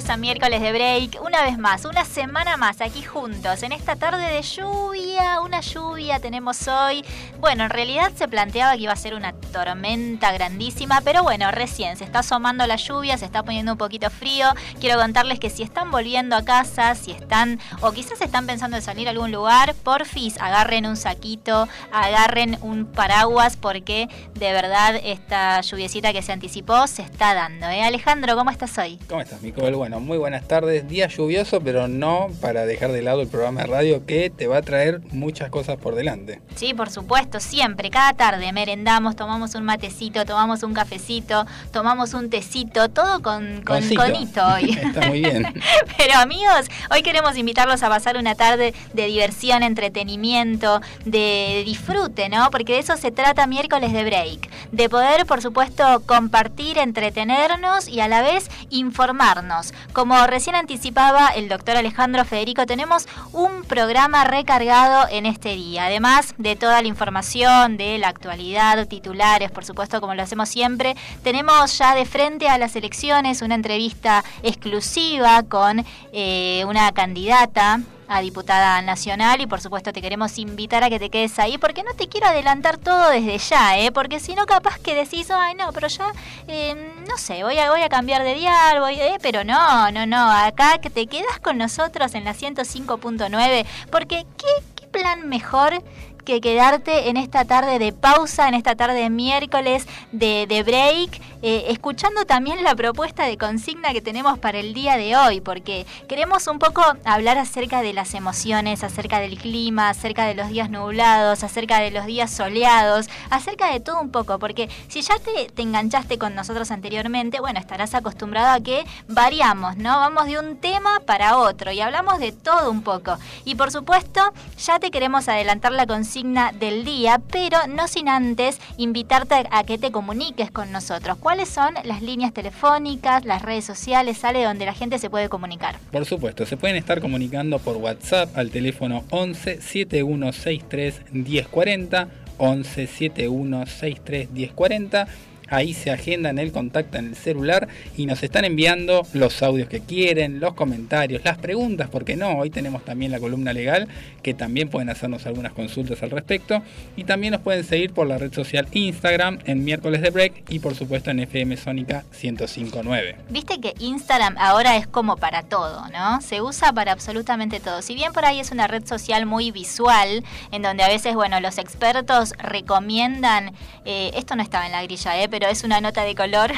Bienvenidos a miércoles de break. Una vez más, una semana más aquí juntos en esta tarde de lluvia. Una lluvia tenemos hoy. Bueno, en realidad se planteaba que iba a ser una tormenta grandísima, pero bueno, recién se está asomando la lluvia, se está poniendo un poquito frío. Quiero contarles que si están volviendo a casa, si están o quizás están pensando en salir a algún lugar, porfis, agarren un saquito, agarren un paraguas porque de verdad esta lluviecita que se anticipó se está dando. ¿eh? Alejandro, ¿cómo estás hoy? ¿Cómo estás, Nicole? Bueno, muy buenas tardes. Día lluvioso, pero no para dejar de lado el programa de radio que te va a traer muchas cosas por delante. Sí, por supuesto, siempre, cada tarde merendamos, tomamos un matecito, tomamos un cafecito, tomamos un tecito, todo con, con conito hoy. Está muy bien. pero amigos, hoy queremos invitarlos a pasar una tarde de diversión, entretenimiento, de disfrute, ¿no? Porque de eso se trata miércoles de break. De poder, por supuesto, compartir, entretenernos y a la vez informar Como recién anticipaba el doctor Alejandro Federico, tenemos un programa recargado en este día. Además de toda la información de la actualidad, titulares, por supuesto, como lo hacemos siempre, tenemos ya de frente a las elecciones una entrevista exclusiva con eh, una candidata a diputada nacional y por supuesto te queremos invitar a que te quedes ahí porque no te quiero adelantar todo desde ya, ¿eh? porque si no capaz que decís, ay no, pero ya, eh, no sé, voy a, voy a cambiar de diario, eh, pero no, no, no, acá que te quedas con nosotros en la 105.9 porque ¿qué, qué plan mejor? Que quedarte en esta tarde de pausa, en esta tarde de miércoles de, break, eh, escuchando también la propuesta de consigna que tenemos para el día de hoy, porque queremos un poco hablar acerca de las emociones, acerca del clima, acerca de los días nublados, acerca de los días soleados, acerca de todo un poco, porque si ya te, te enganchaste con nosotros anteriormente, bueno, estarás acostumbrado a que variamos, ¿no? Vamos de un tema para otro y hablamos de todo un poco. Y por supuesto, ya te queremos adelantar la consigna del día, pero no sin antes invitarte a que te comuniques con nosotros. ¿Cuáles son las líneas telefónicas, las redes sociales, sale donde la gente se puede comunicar? Por supuesto, se pueden estar comunicando por WhatsApp al teléfono 11 7163 1040 11 7163 1040 ahí se agendan el contacto en el celular y nos están enviando los audios que quieren, los comentarios, las preguntas, porque no, hoy tenemos también la columna legal que también pueden hacernos algunas consultas al respecto y también nos pueden seguir por la red social Instagram en miércoles de break y por supuesto en FM Sónica 1059. Viste que Instagram ahora es como para todo, ¿no? Se usa para absolutamente todo. Si bien por ahí es una red social muy visual, en donde a veces, bueno, los expertos recomiendan, eh, esto no estaba en la grilla, ¿eh? Es una nota de color.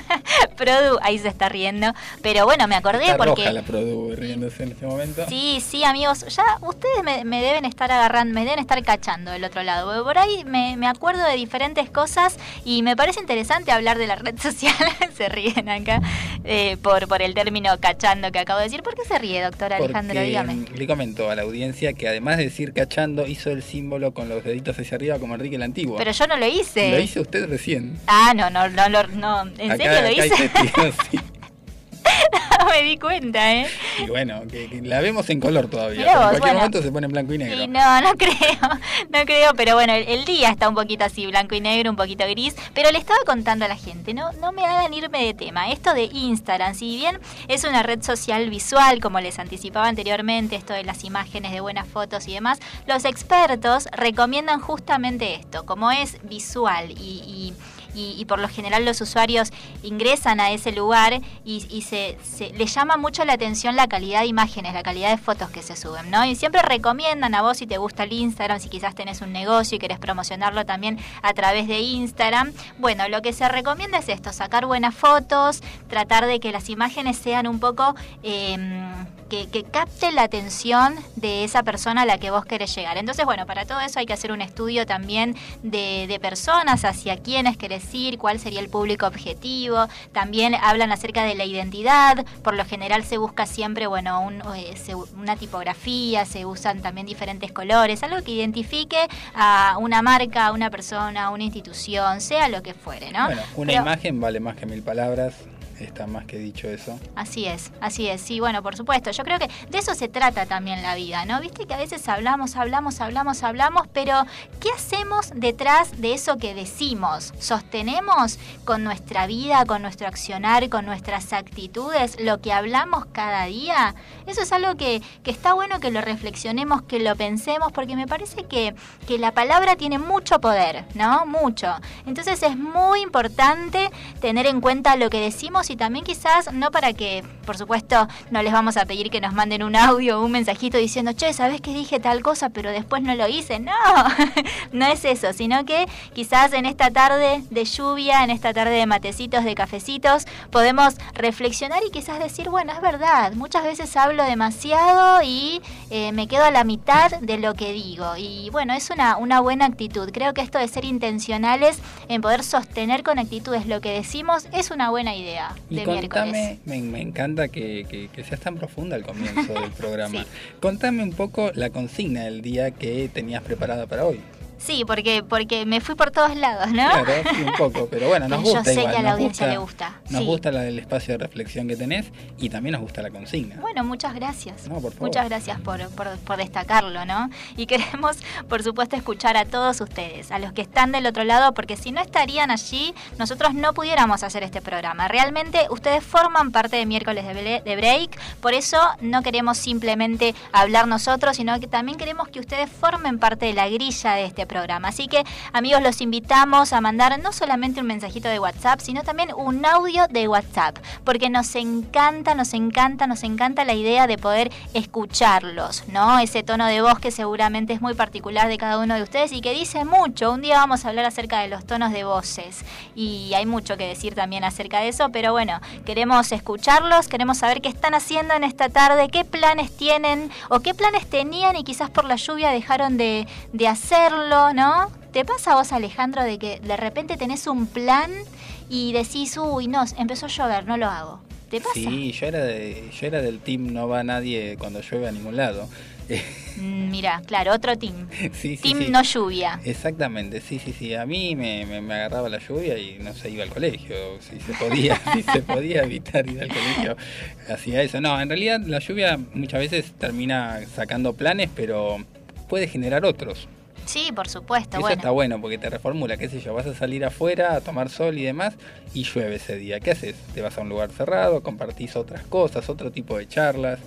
Produ, ahí se está riendo. Pero bueno, me acordé está porque. Roja la Produ riéndose en este momento. Sí, sí, amigos. Ya ustedes me, deben estar agarrando, me deben estar cachando del otro lado. Por ahí me, acuerdo de diferentes cosas y me parece interesante hablar de la red social. se ríen acá eh, por, por el término cachando que acabo de decir. ¿Por qué se ríe, doctor Alejandro? Dígame. Le comento a la audiencia que además de decir cachando, hizo el símbolo con los deditos hacia arriba como Enrique el Antiguo. Pero yo no lo hice. Lo hice usted recién. Ah, Ah, no, no, no, no, ¿en serio lo hice? no me di cuenta, ¿eh? Y bueno, que, la vemos en color todavía. en cualquier momento se pone en blanco y negro. no, no creo, no creo, pero bueno, el, día está un poquito así, blanco y negro, un poquito gris. Pero le estaba contando a la gente, no, no me hagan irme de tema. Esto de Instagram, si bien es una red social visual, como les anticipaba anteriormente, esto de las imágenes de buenas fotos y demás, los expertos recomiendan justamente esto, como es visual y y, por lo general los usuarios ingresan a ese lugar y, se, les llama mucho la atención la calidad de imágenes, la calidad de fotos que se suben, ¿no? Y siempre recomiendan a vos si te gusta el Instagram, si quizás tenés un negocio y querés promocionarlo también a través de Instagram. Bueno, lo que se recomienda es esto, sacar buenas fotos, tratar de que las imágenes sean un poco... Em, que, que, capte la atención de esa persona a la que vos querés llegar. Entonces, bueno, para todo eso hay que hacer un estudio también de, de personas, hacia quiénes querés ir, cuál sería el público objetivo. También hablan acerca de la identidad. Por lo general se busca siempre, bueno, un, eh, una tipografía, se usan también diferentes colores, algo que identifique a una marca, a una persona, a una institución, sea lo que fuere, ¿no? Bueno, una imagen vale más que mil palabras está más que dicho eso. Así es, así es, sí, bueno, por supuesto. Yo creo que de eso se trata también la vida, ¿no? Viste que a veces hablamos, hablamos, hablamos, hablamos, pero ¿qué hacemos detrás de eso que decimos? ¿Sostenemos con nuestra vida, con nuestro accionar, con nuestras actitudes lo que hablamos cada día? Eso es algo que, que está bueno que lo reflexionemos, que lo pensemos, porque me parece que, que la palabra tiene mucho poder, ¿no? Mucho. Entonces es muy importante tener en cuenta lo que decimos y también quizás, no para que, por supuesto, no les vamos a pedir que nos manden un audio o un mensajito diciendo, che, ¿sabes que dije tal cosa pero después no lo hice? No, no es eso, sino que quizás en esta tarde de lluvia, en esta tarde de matecitos, de cafecitos, podemos reflexionar y quizás decir, bueno, es verdad, muchas veces hablo demasiado y eh, me quedo a la mitad de lo que digo. Y bueno, es una, una buena actitud. Creo que esto de ser intencionales en poder sostener con actitudes lo que decimos es una buena idea de y miércoles. Me, me encanta que, que, seas tan profunda al comienzo del programa. Contame un poco la consigna del día que tenías preparada para hoy. Sí, porque porque me fui por todos lados, ¿no? Claro, sí, un poco, pero bueno, nos gusta. Yo sé igual, que a la audiencia le gusta. Nos gusta el espacio de reflexión que tenés y también nos gusta la consigna. Bueno, muchas gracias. No, por favor. Muchas gracias por, por, destacarlo, ¿no? Y queremos, por supuesto, escuchar a todos ustedes, a los que están del otro lado, porque si no estarían allí, nosotros no pudiéramos hacer este programa. Realmente ustedes forman parte de miércoles de, de break, por eso no queremos simplemente hablar nosotros, sino que también queremos que ustedes formen parte de la grilla de este programa. Así que, amigos, los invitamos a mandar no solamente un mensajito de WhatsApp, sino también un audio de WhatsApp, porque nos encanta, nos encanta, nos encanta la idea de poder escucharlos, ¿no? Ese tono de voz que seguramente es muy particular de cada uno de ustedes y que dice mucho. Un día vamos a hablar acerca de los tonos de voces y hay mucho que decir también acerca de eso, pero bueno, queremos escucharlos, queremos saber qué están haciendo en esta tarde, qué planes tienen o qué planes tenían y quizás por la lluvia dejaron de, de hacerlo, ¿no? ¿Te pasa a vos, Alejandro, de que de repente tenés un plan y decís, uy, no, empezó a llover, no lo hago? ¿Te pasa? Sí, yo era, de, yo era del team no va nadie cuando llueve a ningún lado. Mm, mira, claro, otro team. Sí, team no lluvia. Exactamente, sí, sí, sí. A mí me, me, agarraba la lluvia y no se iba al colegio. Si se podía, si se podía evitar ir al colegio, hacía eso. No, en realidad la lluvia muchas veces termina sacando planes, pero puede generar otros. Sí, por supuesto. Eso está bueno porque te reformula, qué sé yo, vas a salir afuera a tomar sol y demás y llueve ese día. ¿Qué haces? Te vas a un lugar cerrado, compartís otras cosas, otro tipo de charlas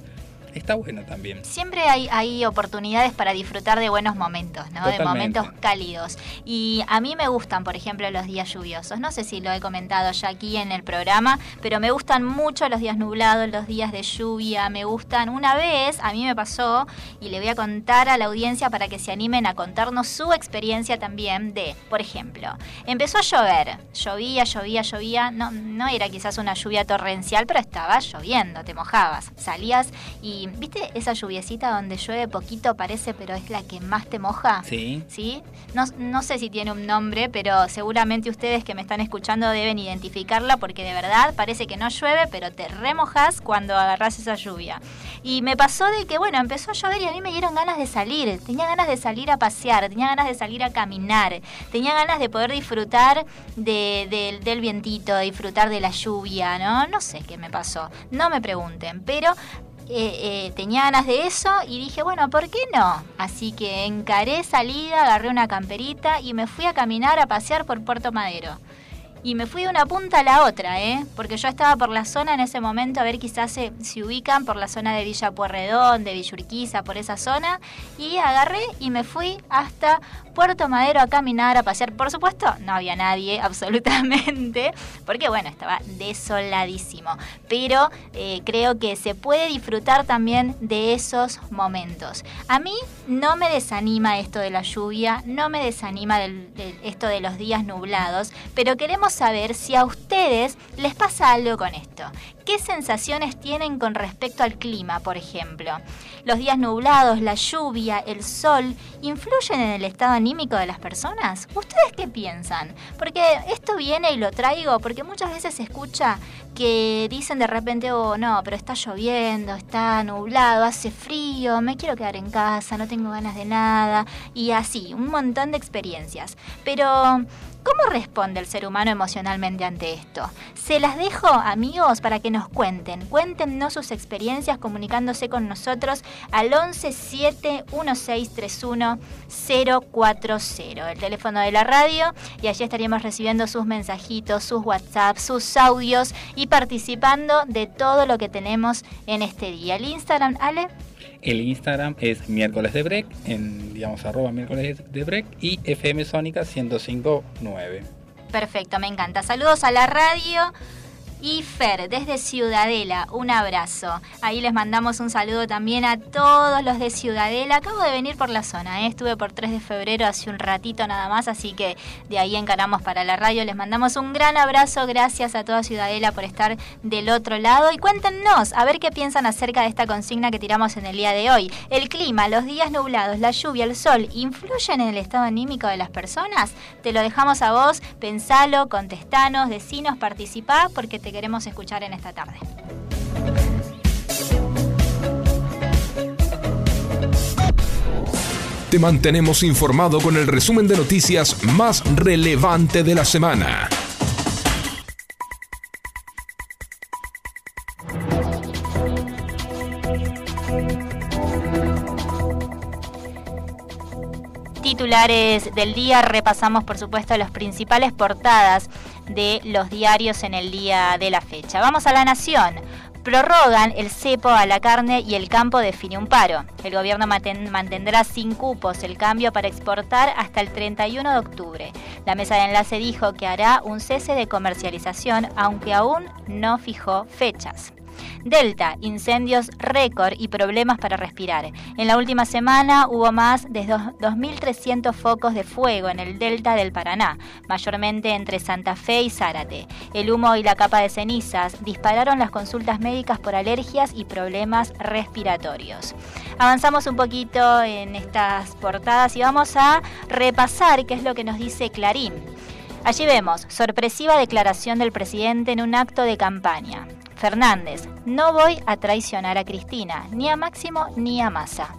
está bueno también. Siempre hay, hay oportunidades para disfrutar de buenos momentos, ¿no? De momentos cálidos. Y a mí me gustan, por ejemplo, los días lluviosos. No sé si lo he comentado ya aquí en el programa, pero me gustan mucho los días nublados, los días de lluvia. Me gustan. Una vez a mí me pasó, y le voy a contar a la audiencia para que se animen a contarnos su experiencia también de, por ejemplo, empezó a llover. Llovía, llovía, llovía. No, no era quizás una lluvia torrencial, pero estaba lloviendo, te mojabas. Salías y ¿viste esa lluviecita donde llueve poquito parece, pero es la que más te moja? Sí. ¿Sí? No, no sé si tiene un nombre, pero seguramente ustedes que me están escuchando deben identificarla porque de verdad parece que no llueve, pero te remojas cuando agarras esa lluvia. Y me pasó de que, bueno, empezó a llover y a mí me dieron ganas de salir. Tenía ganas de salir a pasear, tenía ganas de salir a caminar, tenía ganas de poder disfrutar de, del vientito, disfrutar de la lluvia, ¿no? No sé qué me pasó, no me pregunten, pero eh, eh, tenía ganas de eso y dije, bueno, ¿por qué no? Así que encaré salida, agarré una camperita y me fui a caminar a pasear por Puerto Madero. Y me fui de una punta a la otra, ¿eh? Porque yo estaba por la zona en ese momento, a ver quizás se, se ubican por la zona de Villa Puerredón, de Villurquiza, por esa zona. Y agarré y me fui hasta Puerto Madero a caminar, a pasear. Por supuesto, no había nadie, absolutamente, porque bueno, estaba desoladísimo. Pero eh, creo que se puede disfrutar también de esos momentos. A mí no me desanima esto de la lluvia, no me desanima esto de los días nublados, pero queremos saber si a ustedes les pasa algo con esto. ¿Qué sensaciones tienen con respecto al clima, por ejemplo? ¿Los días nublados, la lluvia, el sol, influyen en el estado anímico de las personas? ¿Ustedes qué piensan? Porque esto viene y lo traigo porque muchas veces se escucha que dicen de repente, oh no, pero está lloviendo, está nublado, hace frío, me quiero quedar en casa, no tengo ganas de nada, y así, un montón de experiencias. Pero ¿Cómo responde el ser humano emocionalmente ante esto? Se las dejo, amigos, para que nos cuenten. Cuéntenos sus experiencias comunicándose con nosotros al 117-1631-040, el teléfono de la radio, y allí estaríamos recibiendo sus mensajitos, sus WhatsApp, sus audios y participando de todo lo que tenemos en este día. El Instagram, Ale. El Instagram es miércoles de break, en digamos arroba miércoles de break y FM Sónica 1059. Perfecto, me encanta. Saludos a la radio. Y Fer, desde Ciudadela, un abrazo. Ahí les mandamos un saludo también a todos los de Ciudadela. Acabo de venir por la zona, ¿eh? estuve por 3 de febrero hace un ratito nada más, así que de ahí encaramos para la radio. Les mandamos un gran abrazo, gracias a toda Ciudadela por estar del otro lado. Y cuéntenos, a ver qué piensan acerca de esta consigna que tiramos en el día de hoy. ¿El clima, los días nublados, la lluvia, el sol, influyen en el estado anímico de las personas? Te lo dejamos a vos, pensalo, contestanos, decinos, participá, porque te queremos escuchar en esta tarde. Te mantenemos informado con el resumen de noticias más relevante de la semana. Titulares del día, repasamos por supuesto las principales portadas de los diarios en el día de la fecha. Vamos a la Nación. Prorrogan el cepo a la carne y el campo define un paro. El gobierno mantendrá sin cupos el cambio para exportar hasta el 31 de octubre. La mesa de enlace dijo que hará un cese de comercialización, aunque aún no fijó fechas. Delta, incendios récord y problemas para respirar. En la última semana hubo más de 2.300 focos de fuego en el delta del Paraná, mayormente entre Santa Fe y Zárate. El humo y la capa de cenizas dispararon las consultas médicas por alergias y problemas respiratorios. Avanzamos un poquito en estas portadas y vamos a repasar qué es lo que nos dice Clarín. Allí vemos, sorpresiva declaración del presidente en un acto de campaña. Fernández, no voy a traicionar a Cristina, ni a Máximo ni a Massa.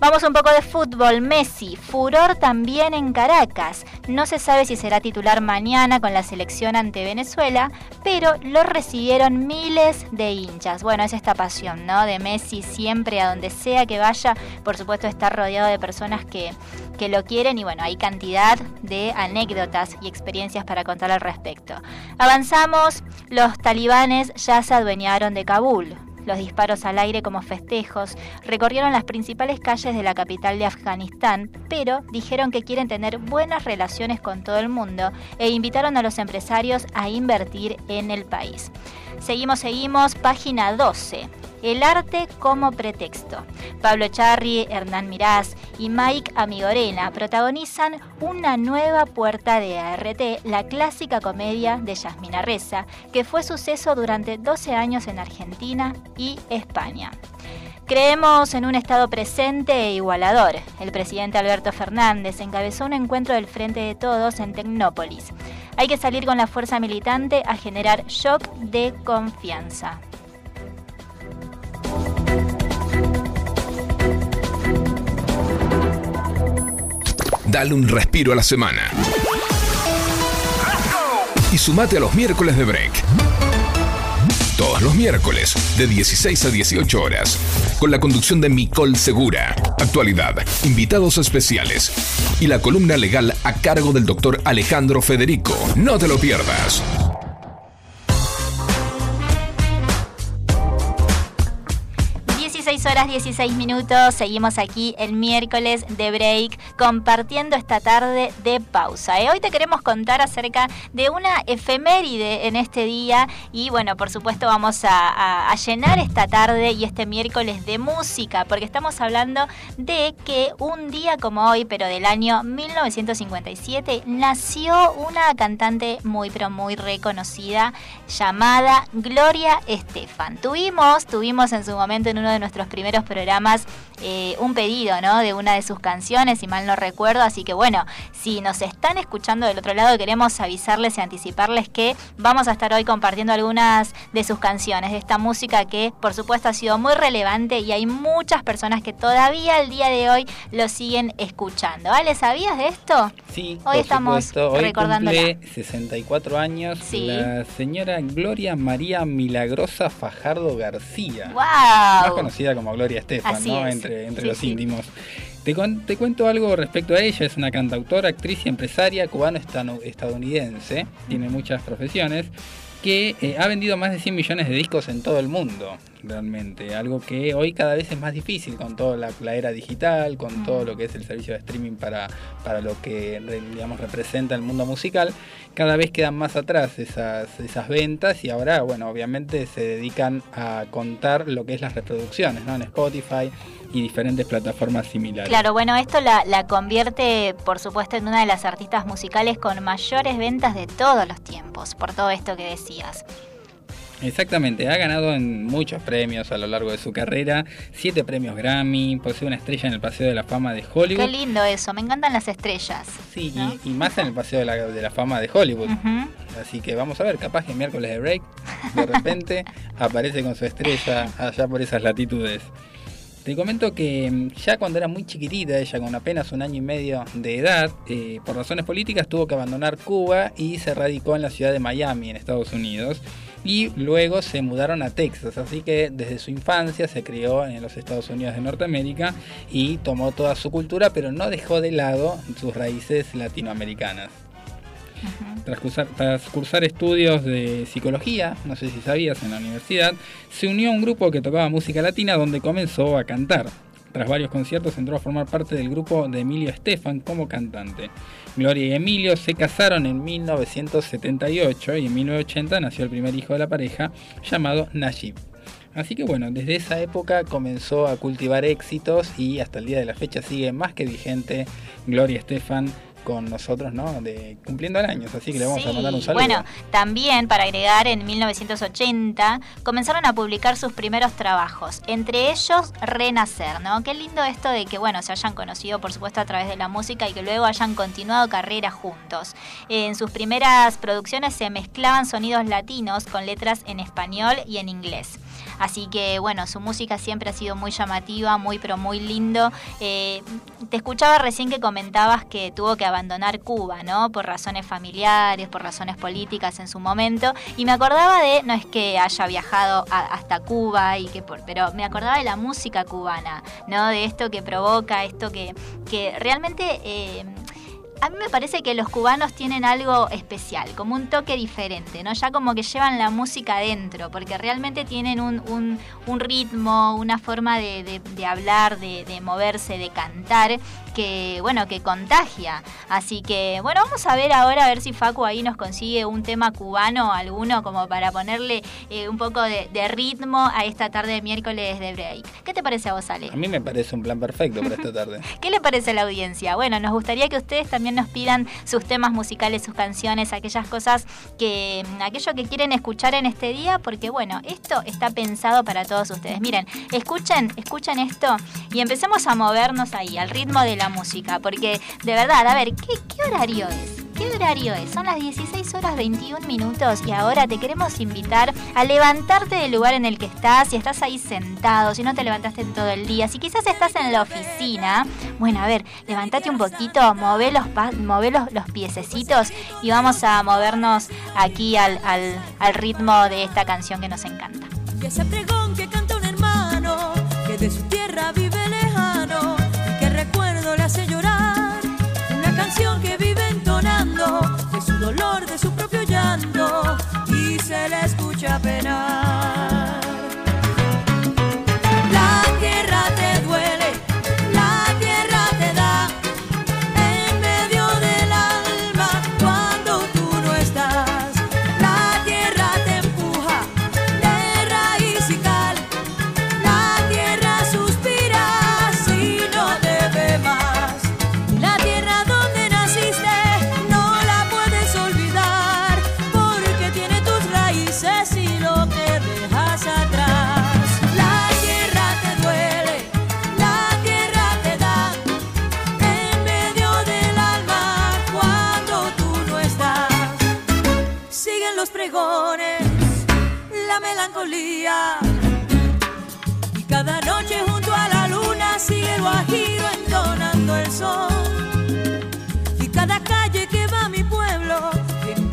Vamos un poco de fútbol. Messi, furor también en Caracas. No se sabe si será titular mañana con la selección ante Venezuela, pero lo recibieron miles de hinchas. Bueno, es esta pasión, ¿no? De Messi siempre a donde sea que vaya. Por supuesto, está rodeado de personas que, que lo quieren y bueno, hay cantidad de anécdotas y experiencias para contar al respecto. Avanzamos. Los talibanes ya se adueñaron de Kabul los disparos al aire como festejos, recorrieron las principales calles de la capital de Afganistán, pero dijeron que quieren tener buenas relaciones con todo el mundo e invitaron a los empresarios a invertir en el país. Seguimos, seguimos, página 12. El arte como pretexto. Pablo Charri, Hernán Mirás y Mike Amigorena protagonizan una nueva puerta de ART, la clásica comedia de Yasmina Reza, que fue suceso durante 12 años en Argentina y España. Creemos en un Estado presente e igualador. El presidente Alberto Fernández encabezó un encuentro del Frente de Todos en Tecnópolis. Hay que salir con la fuerza militante a generar shock de confianza. Dale un respiro a la semana. Y sumate a los miércoles de break. Todos los miércoles, de 16 a 18 horas, con la conducción de Micol Segura, actualidad, invitados especiales y la columna legal a cargo del doctor Alejandro Federico. No te lo pierdas. 6 horas 16 minutos, seguimos aquí el miércoles de break compartiendo esta tarde de pausa. ¿eh? Hoy te queremos contar acerca de una efeméride en este día y bueno, por supuesto vamos a, llenar esta tarde y este miércoles de música porque estamos hablando de que un día como hoy, pero del año 1957, nació una cantante muy pero muy reconocida llamada Gloria Estefan. Tuvimos, tuvimos en su momento en uno de nuestros nuestros primeros programas eh, un pedido, ¿no? De una de sus canciones, si mal no recuerdo. Así que bueno, si nos están escuchando del otro lado, queremos avisarles y anticiparles que vamos a estar hoy compartiendo algunas de sus canciones, de esta música que por supuesto ha sido muy relevante y hay muchas personas que todavía al día de hoy lo siguen escuchando. ¿Vale? ¿Sabías de esto? Sí, hoy estamos recordando. 64 años la señora Gloria María Milagrosa Fajardo García. ¡Wow! Más conocida como Gloria Estefan, ¿no? Entre, entre los íntimos. Te, te, cuento algo respecto a ella. Es una cantautora, actriz y empresaria cubano-estadounidense. Tiene muchas profesiones que eh, ha vendido más de 100 millones de discos en todo el mundo, realmente. Algo que hoy cada vez es más difícil con toda la, era digital, con todo lo que es el servicio de streaming para, para lo que digamos, representa el mundo musical. Cada vez quedan más atrás esas, esas ventas y ahora, bueno, obviamente se dedican a contar lo que es las reproducciones, ¿no? En Spotify y diferentes plataformas similares. Claro, bueno, esto la, la, convierte, por supuesto, en una de las artistas musicales con mayores ventas de todos los tiempos, por todo esto que decías. Exactamente, ha ganado en muchos premios a lo largo de su carrera, siete premios Grammy, posee una estrella en el Paseo de la Fama de Hollywood. Qué lindo eso, me encantan las estrellas. Sí, y, más en el Paseo de la, de la Fama de Hollywood. Así que vamos a ver, capaz que miércoles de break, de repente aparece con su estrella allá por esas latitudes. Te comento que mm, ya cuando era muy chiquitita, ella con apenas un año y medio de edad, eh, por razones políticas tuvo que abandonar Cuba y se radicó en la ciudad de Miami, en Estados Unidos. Y luego se mudaron a Texas, así que desde su infancia se crió en los Estados Unidos de Norteamérica y tomó toda su cultura, pero no dejó de lado sus raíces latinoamericanas. Tras cursar, estudios de psicología, no sé si sabías, en la universidad, se unió a un grupo que tocaba música latina donde comenzó a cantar. Tras varios conciertos entró a formar parte del grupo de Emilio Estefan como cantante. Gloria y Emilio se casaron en 1978 y en 1980 nació el primer hijo de la pareja llamado Najib. Así que bueno, desde esa época comenzó a cultivar éxitos y hasta el día de la fecha sigue más que vigente Gloria Estefan con nosotros, ¿no? De, cumpliendo años, así que le vamos a mandar un saludo. Bueno, también para agregar, en 1980 comenzaron a publicar sus primeros trabajos, entre ellos Renacer, ¿no? Qué lindo esto de que, bueno, se hayan conocido, por supuesto, a través de la música y que luego hayan continuado carrera juntos. En sus primeras producciones se mezclaban sonidos latinos con letras en español y en inglés. Así que bueno, su música siempre ha sido muy llamativa, muy pero muy lindo. Eh, te escuchaba recién que comentabas que tuvo que abandonar Cuba, ¿no? Por razones familiares, por razones políticas en su momento. Y me acordaba de, no es que haya viajado hasta Cuba y que por, pero me acordaba de la música cubana, ¿no? De esto que provoca, esto que, que realmente eh, a mí me parece que los cubanos tienen algo especial, como un toque diferente, ¿no? Ya como que llevan la música adentro, porque realmente tienen un, ritmo, una forma de, hablar, de, de, moverse, de cantar, que, bueno, que contagia. Así que, bueno, vamos a ver ahora, a ver si Facu ahí nos consigue un tema cubano, alguno, como para ponerle eh, un poco de, ritmo a esta tarde de miércoles de break. ¿Qué te parece a vos, Ale? A mí me parece un plan perfecto para esta tarde. ¿Qué le parece a la audiencia? Bueno, nos gustaría que ustedes también nos pidan sus temas musicales, sus canciones, aquellas cosas que, aquello que quieren escuchar en este día, porque bueno, esto está pensado para todos ustedes. Miren, escuchen, escuchen esto y empecemos a movernos ahí, al ritmo de la música, porque de verdad, a ver, ¿qué, horario es? ¿Qué horario es? Son las 16 horas 21 minutos y ahora te queremos invitar a levantarte del lugar en el que estás, si estás ahí sentado, si no te levantaste todo el día, si quizás estás en la oficina, bueno, a ver, levántate un poquito, move los, los, los piececitos y vamos a movernos aquí al, al, ritmo de esta canción que nos encanta. Y ese pregón que canta un hermano que de su tierra vive que vive entonando de su dolor, de su propio llanto y se le escucha penar.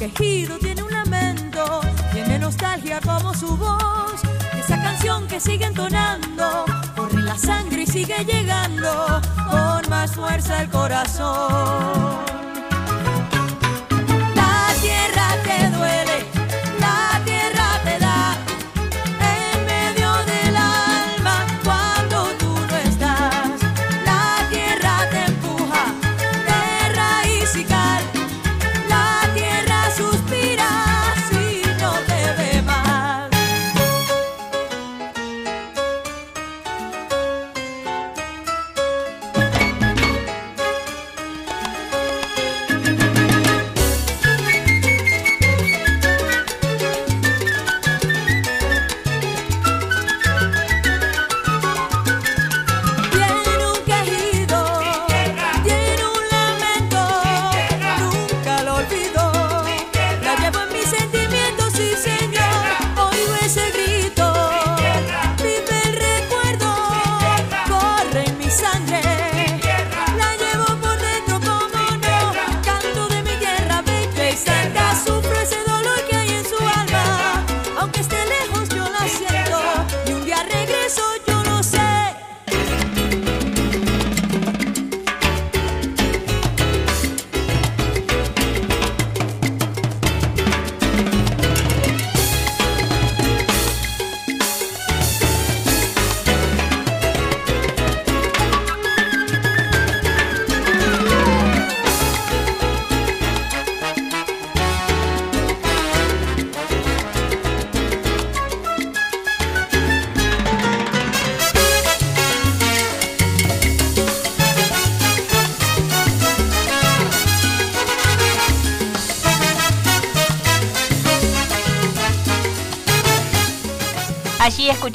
Quejido, tiene un lamento, tiene nostalgia como su voz. Esa canción que sigue entonando, corre la sangre y sigue llegando con más fuerza el corazón.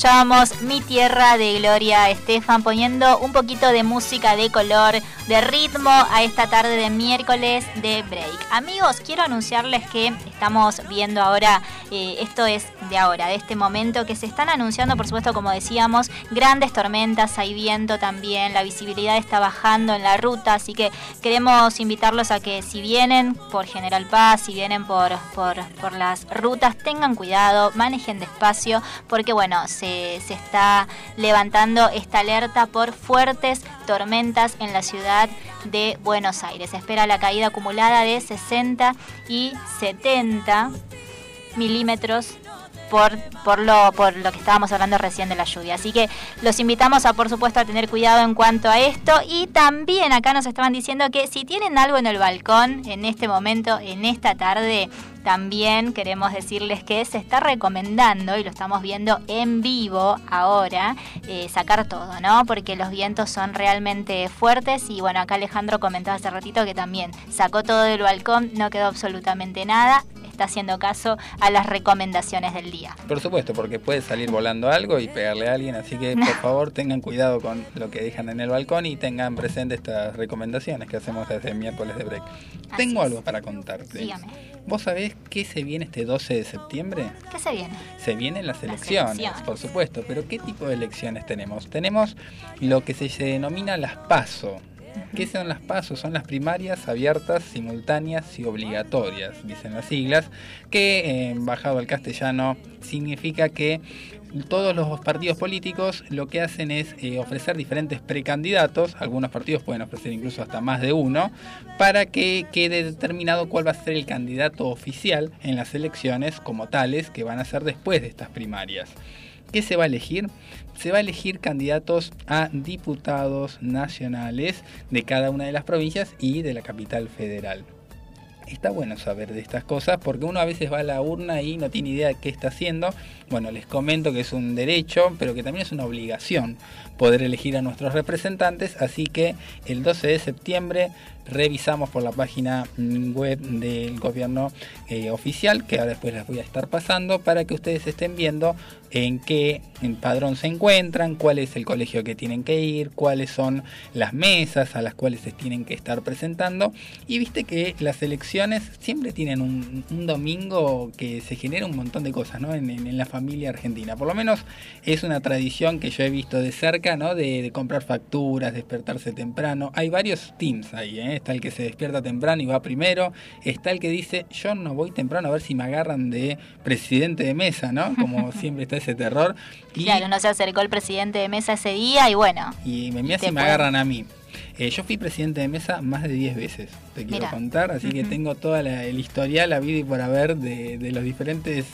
Escuchábamos Mi Tierra de Gloria Estefan poniendo un poquito de música de color, de ritmo a esta tarde de miércoles de break. Amigos, quiero anunciarles que estamos viendo ahora, eh, esto es de ahora, de este momento, que se están anunciando, por supuesto, como decíamos, grandes tormentas, hay viento también, la visibilidad está bajando en la ruta, así que queremos invitarlos a que si vienen por General Paz, si vienen por, por, por las rutas, tengan cuidado, manejen despacio, porque bueno, se, se está levantando esta alerta por fuertes tormentas en la ciudad de Buenos Aires. Se espera la caída acumulada de 60 y 70 milímetros por, lo, por lo que estábamos hablando recién de la lluvia. Así que los invitamos a, por supuesto, a tener cuidado en cuanto a esto. Y también acá nos estaban diciendo que si tienen algo en el balcón en este momento, en esta tarde, también queremos decirles que se está recomendando, y lo estamos viendo en vivo ahora, eh, sacar todo, ¿no? Porque los vientos son realmente fuertes y bueno, acá Alejandro comentaba hace ratito que también sacó todo del balcón, no quedó absolutamente nada, está haciendo caso a las recomendaciones del día. Por supuesto, porque puede salir volando algo y pegarle a alguien, así que por favor tengan cuidado con lo que dejan en el balcón y tengan presente estas recomendaciones que hacemos desde el miércoles de break. Tengo es. algo para contarte. Dígame. ¿Vos sabés qué se viene este 12 de septiembre? ¿Qué se viene? Se vienen las Las elecciones, elecciones. por supuesto, pero ¿qué tipo de elecciones tenemos? Tenemos lo que se denomina las PASO. ¿Qué son las PASO? Son las primarias abiertas, simultáneas y obligatorias, dicen las siglas, que eh, bajado al castellano significa que todos los partidos políticos lo que hacen es eh, ofrecer diferentes precandidatos, algunos partidos pueden ofrecer incluso hasta más de uno, para que quede determinado cuál va a ser el candidato oficial en las elecciones como tales que van a ser después de estas primarias. ¿Qué se va a elegir? Se va a elegir candidatos a diputados nacionales de cada una de las provincias y de la capital federal. Está bueno saber de estas cosas porque uno a veces va a la urna y no tiene idea de qué está haciendo. Bueno, les comento que es un derecho, pero que también es una obligación poder elegir a nuestros representantes. Así que el 12 de septiembre revisamos por la página mm, web del gobierno eh, oficial, que ahora después las voy a estar pasando, para que ustedes estén viendo en qué padrón se encuentran, cuál es el colegio que tienen que ir, cuáles son las mesas a las cuales se tienen que estar presentando. Y viste que las elecciones siempre tienen un, domingo que se genera un montón de cosas ¿no? en, la familia argentina. Por lo menos es una tradición que yo he visto de cerca, ¿no? de, comprar facturas, despertarse temprano. Hay varios teams ahí, ¿eh? Está el que se despierta temprano y va primero, está el que dice yo no voy temprano a ver si me agarran de presidente de mesa, ¿no? Como siempre está ese terror. Y, claro, no se acercó el presidente de mesa ese día y bueno. Y me, me, me agarran a mí. Eh, yo fui presidente de mesa más de 10 veces, te quiero contar, así que tengo todo el historial, la vida y por haber de, de los diferentes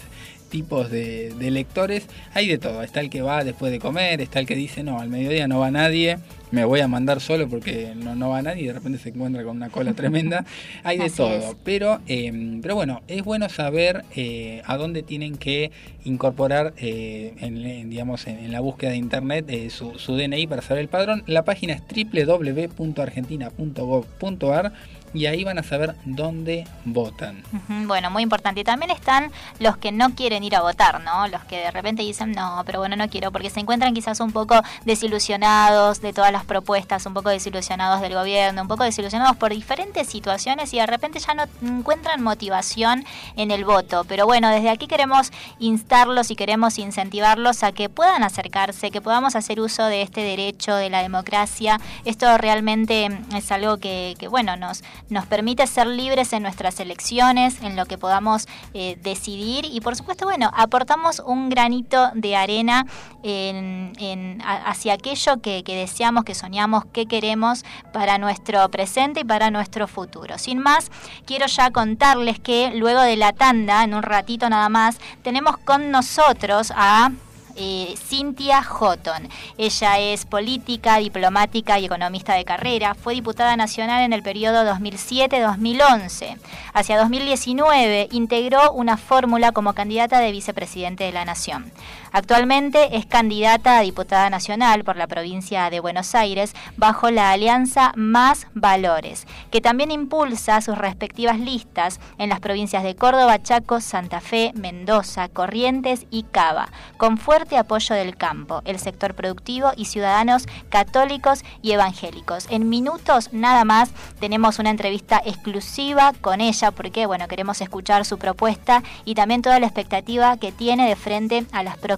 tipos de, de, lectores. Hay de todo, está el que va después de comer, está el que dice, no, al mediodía no va nadie, me voy a mandar solo porque no, no va nadie y de repente se encuentra con una cola tremenda. Hay de todo. Pero, eh, pero bueno, es bueno saber eh, a dónde tienen que incorporar, eh, en, digamos, en, la búsqueda de internet su, su DNI para saber el padrón. La página es www.argentina.gov.ar y ahí van a saber dónde votan. Bueno, muy importante. Y también están los que no quieren ir a votar, ¿no? Los que de repente dicen, no, pero bueno, no quiero, porque se encuentran quizás un poco desilusionados de todas las propuestas, un poco desilusionados del gobierno, un poco desilusionados por diferentes situaciones y de repente ya no encuentran motivación en el voto. Pero bueno, desde aquí queremos instarlos y queremos incentivarlos a que puedan acercarse, que podamos hacer uso de este derecho de la democracia. Esto realmente es algo que, que bueno, nos nos permite ser libres en nuestras elecciones, en lo que podamos eh, decidir y por supuesto, bueno, aportamos un granito de arena en, hacia aquello que, que deseamos, que soñamos, que queremos para nuestro presente y para nuestro futuro. Sin más, quiero ya contarles que luego de la tanda, en un ratito nada más, tenemos con nosotros a eh, Cynthia Houghton. Ella es política, diplomática y economista de carrera. Fue diputada nacional en el periodo 2007-2011. Hacia 2019 integró una fórmula como candidata de vicepresidente de la Nación. Actualmente es candidata a diputada nacional por la provincia de Buenos Aires bajo la alianza Más Valores, que también impulsa sus respectivas listas en las provincias de Córdoba, Chaco, Santa Fe, Mendoza, Corrientes y Cava, con fuerte apoyo del campo, el sector productivo y ciudadanos católicos y evangélicos. En minutos nada más tenemos una entrevista exclusiva con ella porque bueno, queremos escuchar su propuesta y también toda la expectativa que tiene de frente a las próximas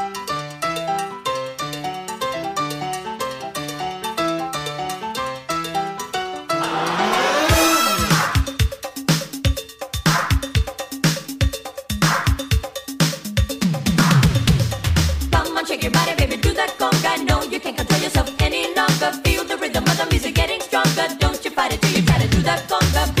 the music getting stronger. Don't you fight it till you try to do the conga.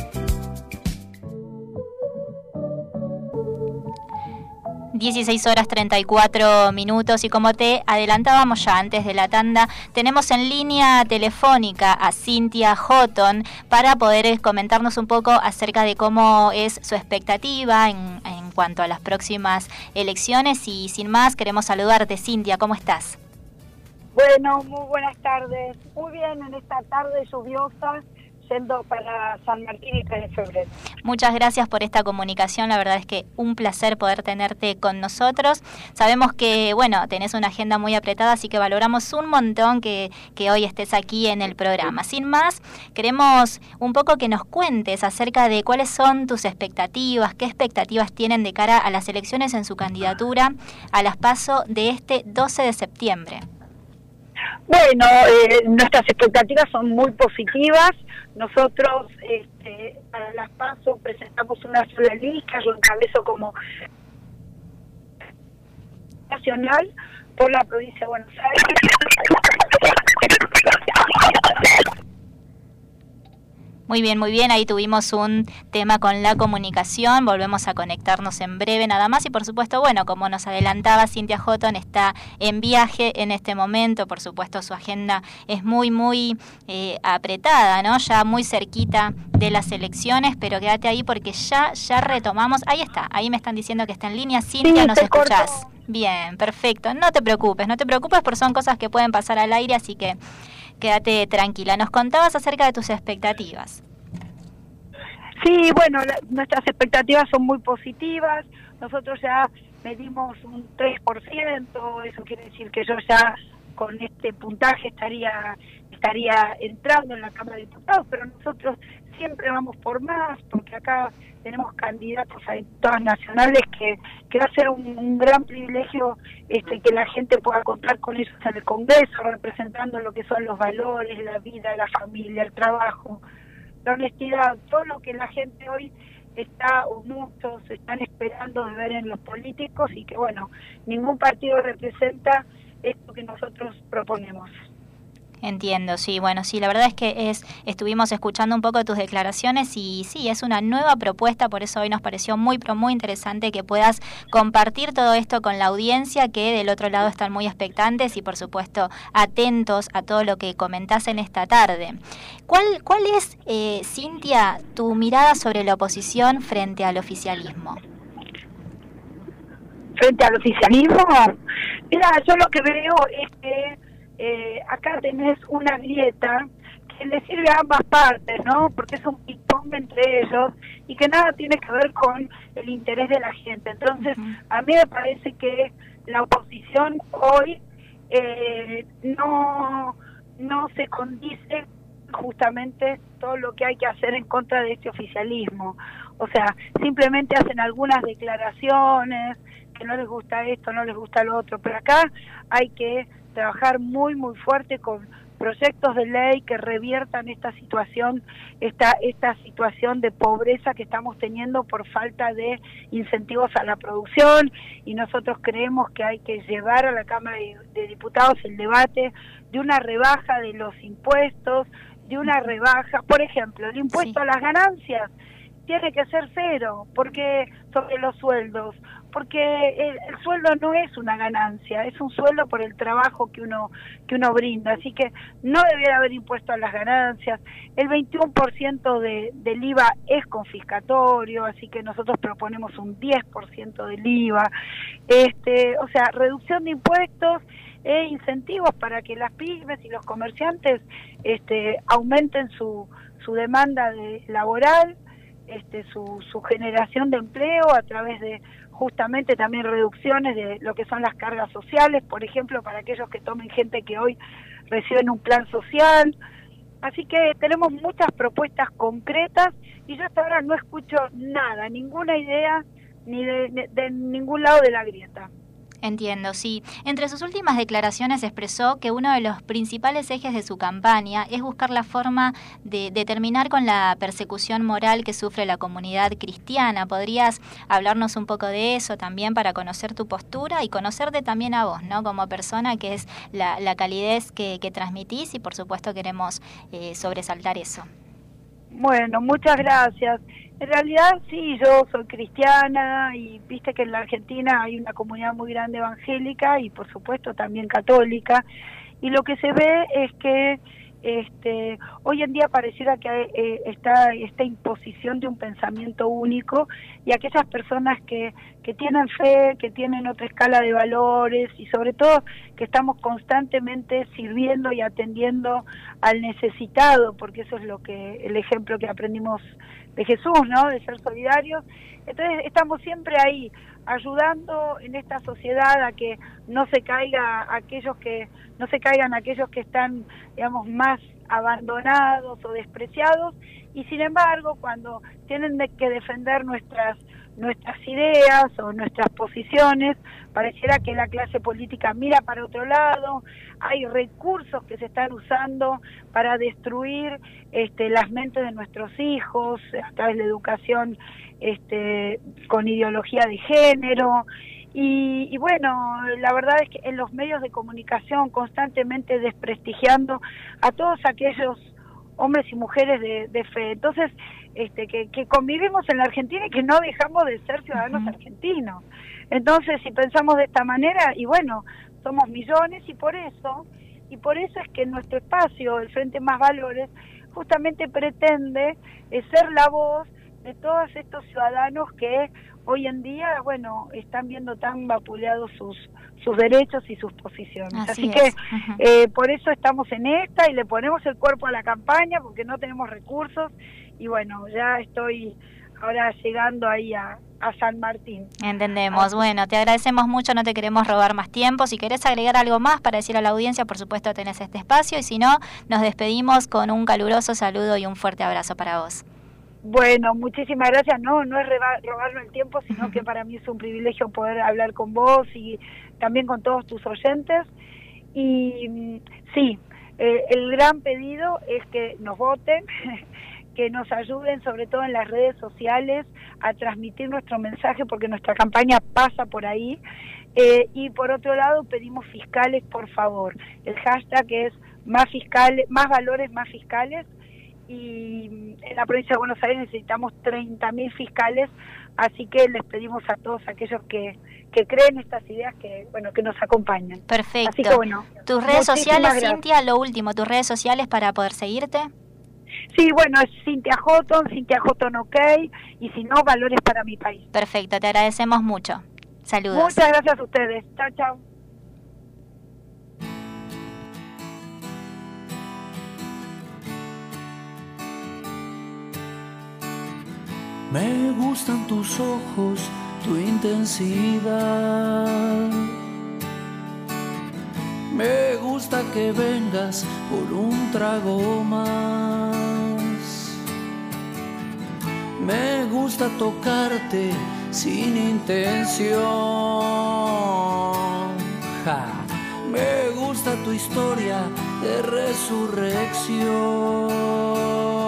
16 horas 34 minutos y como te adelantábamos ya antes de la tanda, tenemos en línea telefónica a Cintia Houghton para poder comentarnos un poco acerca de cómo es su expectativa en, en cuanto a las próximas elecciones y sin más queremos saludarte Cintia, ¿cómo estás? Bueno, muy buenas tardes. Muy bien en esta tarde lluviosa para San Martín y 3 de febrero. Muchas gracias por esta comunicación, la verdad es que un placer poder tenerte con nosotros. Sabemos que, bueno, tenés una agenda muy apretada, así que valoramos un montón que, que hoy estés aquí en el programa. Sin más, queremos un poco que nos cuentes acerca de cuáles son tus expectativas, qué expectativas tienen de cara a las elecciones en su candidatura a las PASO de este 12 de septiembre. Bueno, eh, nuestras expectativas son muy positivas. Nosotros este, para las PASO presentamos una sola lista, yo encabezo como nacional por la provincia de Buenos Aires. Muy bien, muy bien. Ahí tuvimos un tema con la comunicación. Volvemos a conectarnos en breve nada más. Y por supuesto, bueno, como nos adelantaba, Cintia Houghton está en viaje en este momento. Por supuesto, su agenda es muy, muy eh, apretada, ¿no? Ya muy cerquita de las elecciones. Pero quédate ahí porque ya, ya retomamos. Ahí está. Ahí me están diciendo que está en línea. Cintia, ¿nos escuchás? Bien, perfecto. No te preocupes, no te preocupes porque son cosas que pueden pasar al aire, así que quédate tranquila. Nos contabas acerca de tus expectativas. Sí, bueno, nuestras expectativas son muy positivas. Nosotros ya medimos un 3%, eso quiere decir que yo ya con este puntaje estaría estaría entrando en la Cámara de Diputados, pero nosotros siempre vamos por más, porque acá tenemos candidatos a diputados nacionales que, que va a ser un, gran privilegio este, que la gente pueda contar con ellos en el Congreso, representando lo que son los valores, la vida, la familia, el trabajo, la honestidad, todo lo que la gente hoy está o muchos están esperando de ver en los políticos y que bueno, ningún partido representa esto que nosotros proponemos. Entiendo, sí, bueno, sí, la verdad es que es, estuvimos escuchando un poco tus declaraciones y sí, es una nueva propuesta, por eso hoy nos pareció muy, pero muy interesante que puedas compartir todo esto con la audiencia, que del otro lado están muy expectantes y por supuesto atentos a todo lo que comentás en esta tarde. ¿Cuál, cuál es, eh, Cintia, tu mirada sobre la oposición frente al oficialismo? Frente al oficialismo, mira, yo lo que veo es que eh, acá tenés una grieta que le sirve a ambas partes, ¿no? Porque es un ping entre ellos y que nada tiene que ver con el interés de la gente. Entonces, a mí me parece que la oposición hoy eh, no, no se condice justamente todo lo que hay que hacer en contra de este oficialismo. O sea, simplemente hacen algunas declaraciones, que no les gusta esto, no les gusta lo otro, pero acá hay que trabajar muy, muy fuerte con proyectos de ley que reviertan esta situación, esta, esta situación de pobreza que estamos teniendo por falta de incentivos a la producción. Y nosotros creemos que hay que llevar a la Cámara de, Diputados el debate de una rebaja de los impuestos, de una rebaja, por ejemplo, el impuesto a las ganancias. Tiene que ser cero, porque sobre los sueldos, porque el, sueldo no es una ganancia, es un sueldo por el trabajo que uno que uno brinda, así que no debiera haber impuesto a las ganancias. El 21% de, del IVA es confiscatorio, así que nosotros proponemos un 10% del IVA. Este, o sea, reducción de impuestos e incentivos para que las pymes y los comerciantes este, aumenten su, su demanda de, laboral, este, su, su generación de empleo a través de justamente también reducciones de lo que son las cargas sociales, por ejemplo, para aquellos que tomen gente que hoy reciben un plan social. Así que tenemos muchas propuestas concretas y yo hasta ahora no escucho nada, ninguna idea ni de, de ningún lado de la grieta. Entiendo, sí. Entre sus últimas declaraciones expresó que uno de los principales ejes de su campaña es buscar la forma de, terminar con la persecución moral que sufre la comunidad cristiana. ¿Podrías hablarnos un poco de eso también para conocer tu postura y conocerte también a vos, ¿no? Como persona, que es la, calidez que, transmitís y por supuesto queremos eh, sobresaltar eso. Bueno, muchas gracias. En realidad sí, yo soy cristiana y viste que en la Argentina hay una comunidad muy grande evangélica y por supuesto también católica. Y lo que se ve es que este, hoy en día pareciera que eh, está esta imposición de un pensamiento único y aquellas personas que, que tienen fe, que tienen otra escala de valores y sobre todo que estamos constantemente sirviendo y atendiendo al necesitado, porque eso es lo que el ejemplo que aprendimos de Jesús, ¿no? De ser solidarios. Entonces estamos siempre ahí ayudando en esta sociedad a que no se caiga aquellos que no se caigan aquellos que están, digamos, más abandonados o despreciados y sin embargo cuando tienen que defender nuestras nuestras ideas o nuestras posiciones, pareciera que la clase política mira para otro lado, hay recursos que se están usando para destruir este, las mentes de nuestros hijos a través de la educación este, con ideología de género. Y, y, bueno, la verdad es que en los medios de comunicación constantemente desprestigiando a todos aquellos hombres y mujeres de, de fe. Entonces, este, que, que, convivimos en la Argentina y que no dejamos de ser ciudadanos argentinos. Entonces, si pensamos de esta manera, y bueno, somos millones y por eso, y por eso es que nuestro espacio, el Frente Más Valores, justamente pretende eh, ser la voz de todos estos ciudadanos que hoy en día, bueno, están viendo tan vapuleados sus sus derechos y sus posiciones. Así, que eh, por eso estamos en esta y le ponemos el cuerpo a la campaña porque no tenemos recursos y bueno, ya estoy ahora llegando ahí a, a San Martín. Entendemos. Bueno, te agradecemos mucho, no te queremos robar más tiempo. Si querés agregar algo más para decir a la audiencia, por supuesto tenés este espacio y si no, nos despedimos con un caluroso saludo y un fuerte abrazo para vos. Bueno, muchísimas gracias. No, no es robarnos el tiempo, sino que para mí es un privilegio poder hablar con vos y también con todos tus oyentes. Y mm, sí, eh, el gran pedido es que nos voten, que nos ayuden, sobre todo en las redes sociales, a transmitir nuestro mensaje, porque nuestra campaña pasa por ahí. Eh, y por otro lado, pedimos fiscales, por favor. El hashtag es más fiscales, más valores, más fiscales y en la provincia de Buenos Aires necesitamos 30.000 fiscales, así que les pedimos a todos aquellos que, que creen estas ideas que bueno que nos acompañan. Perfecto. Así que, bueno, tus redes sociales, Cintia, lo último, tus redes sociales para poder seguirte. Sí, bueno, es Cintia Houghton, Cintia Houghton OK, y si no, Valores para mi país. Perfecto, te agradecemos mucho. Saludos. Muchas gracias a ustedes. Chao, chao. Me gustan tus ojos, tu intensidad. Me gusta que vengas por un trago más. Me gusta tocarte sin intención. Me gusta tu historia de resurrección.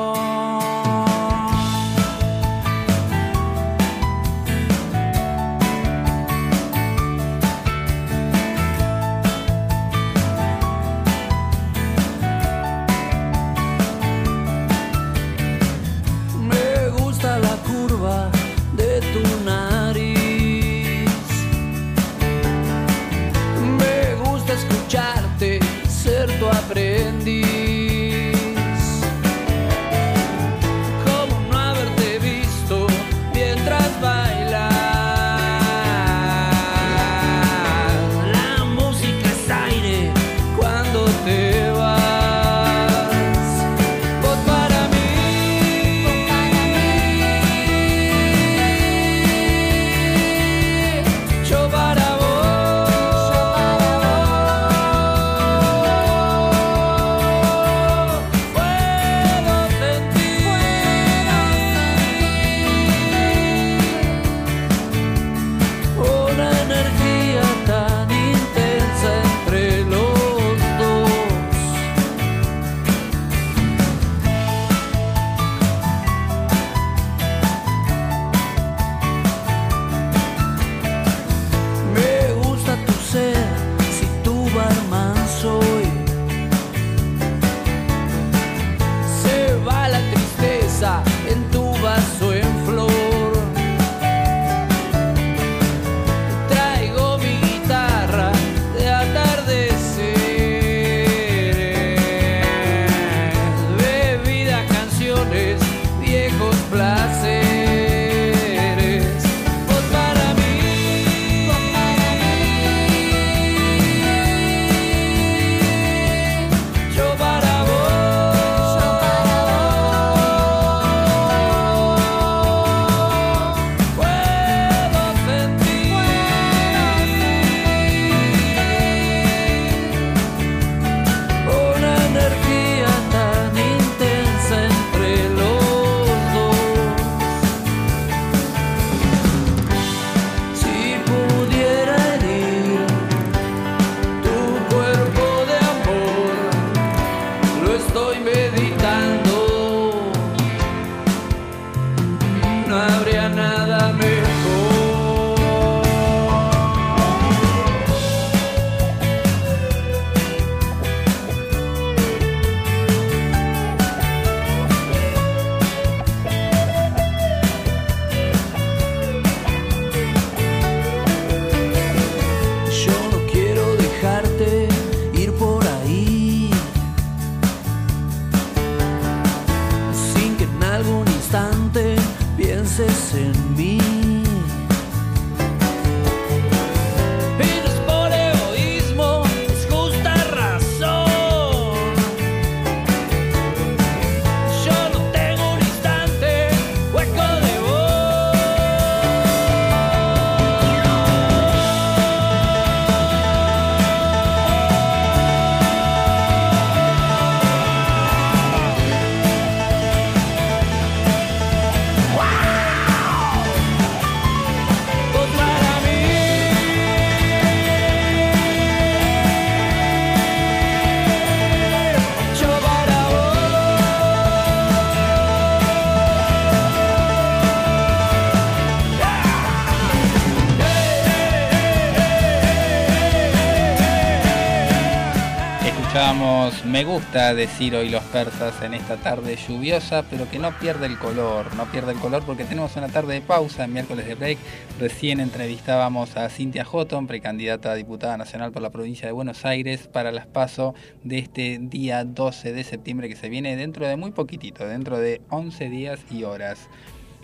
Me gusta decir hoy los persas en esta tarde lluviosa, pero que no pierde el color, no pierde el color porque tenemos una tarde de pausa en miércoles de break. Recién entrevistábamos a Cintia Houghton, precandidata a diputada nacional por la provincia de Buenos Aires, para las PASO de este día 12 de septiembre que se viene dentro de muy poquitito, dentro de 11 días y horas.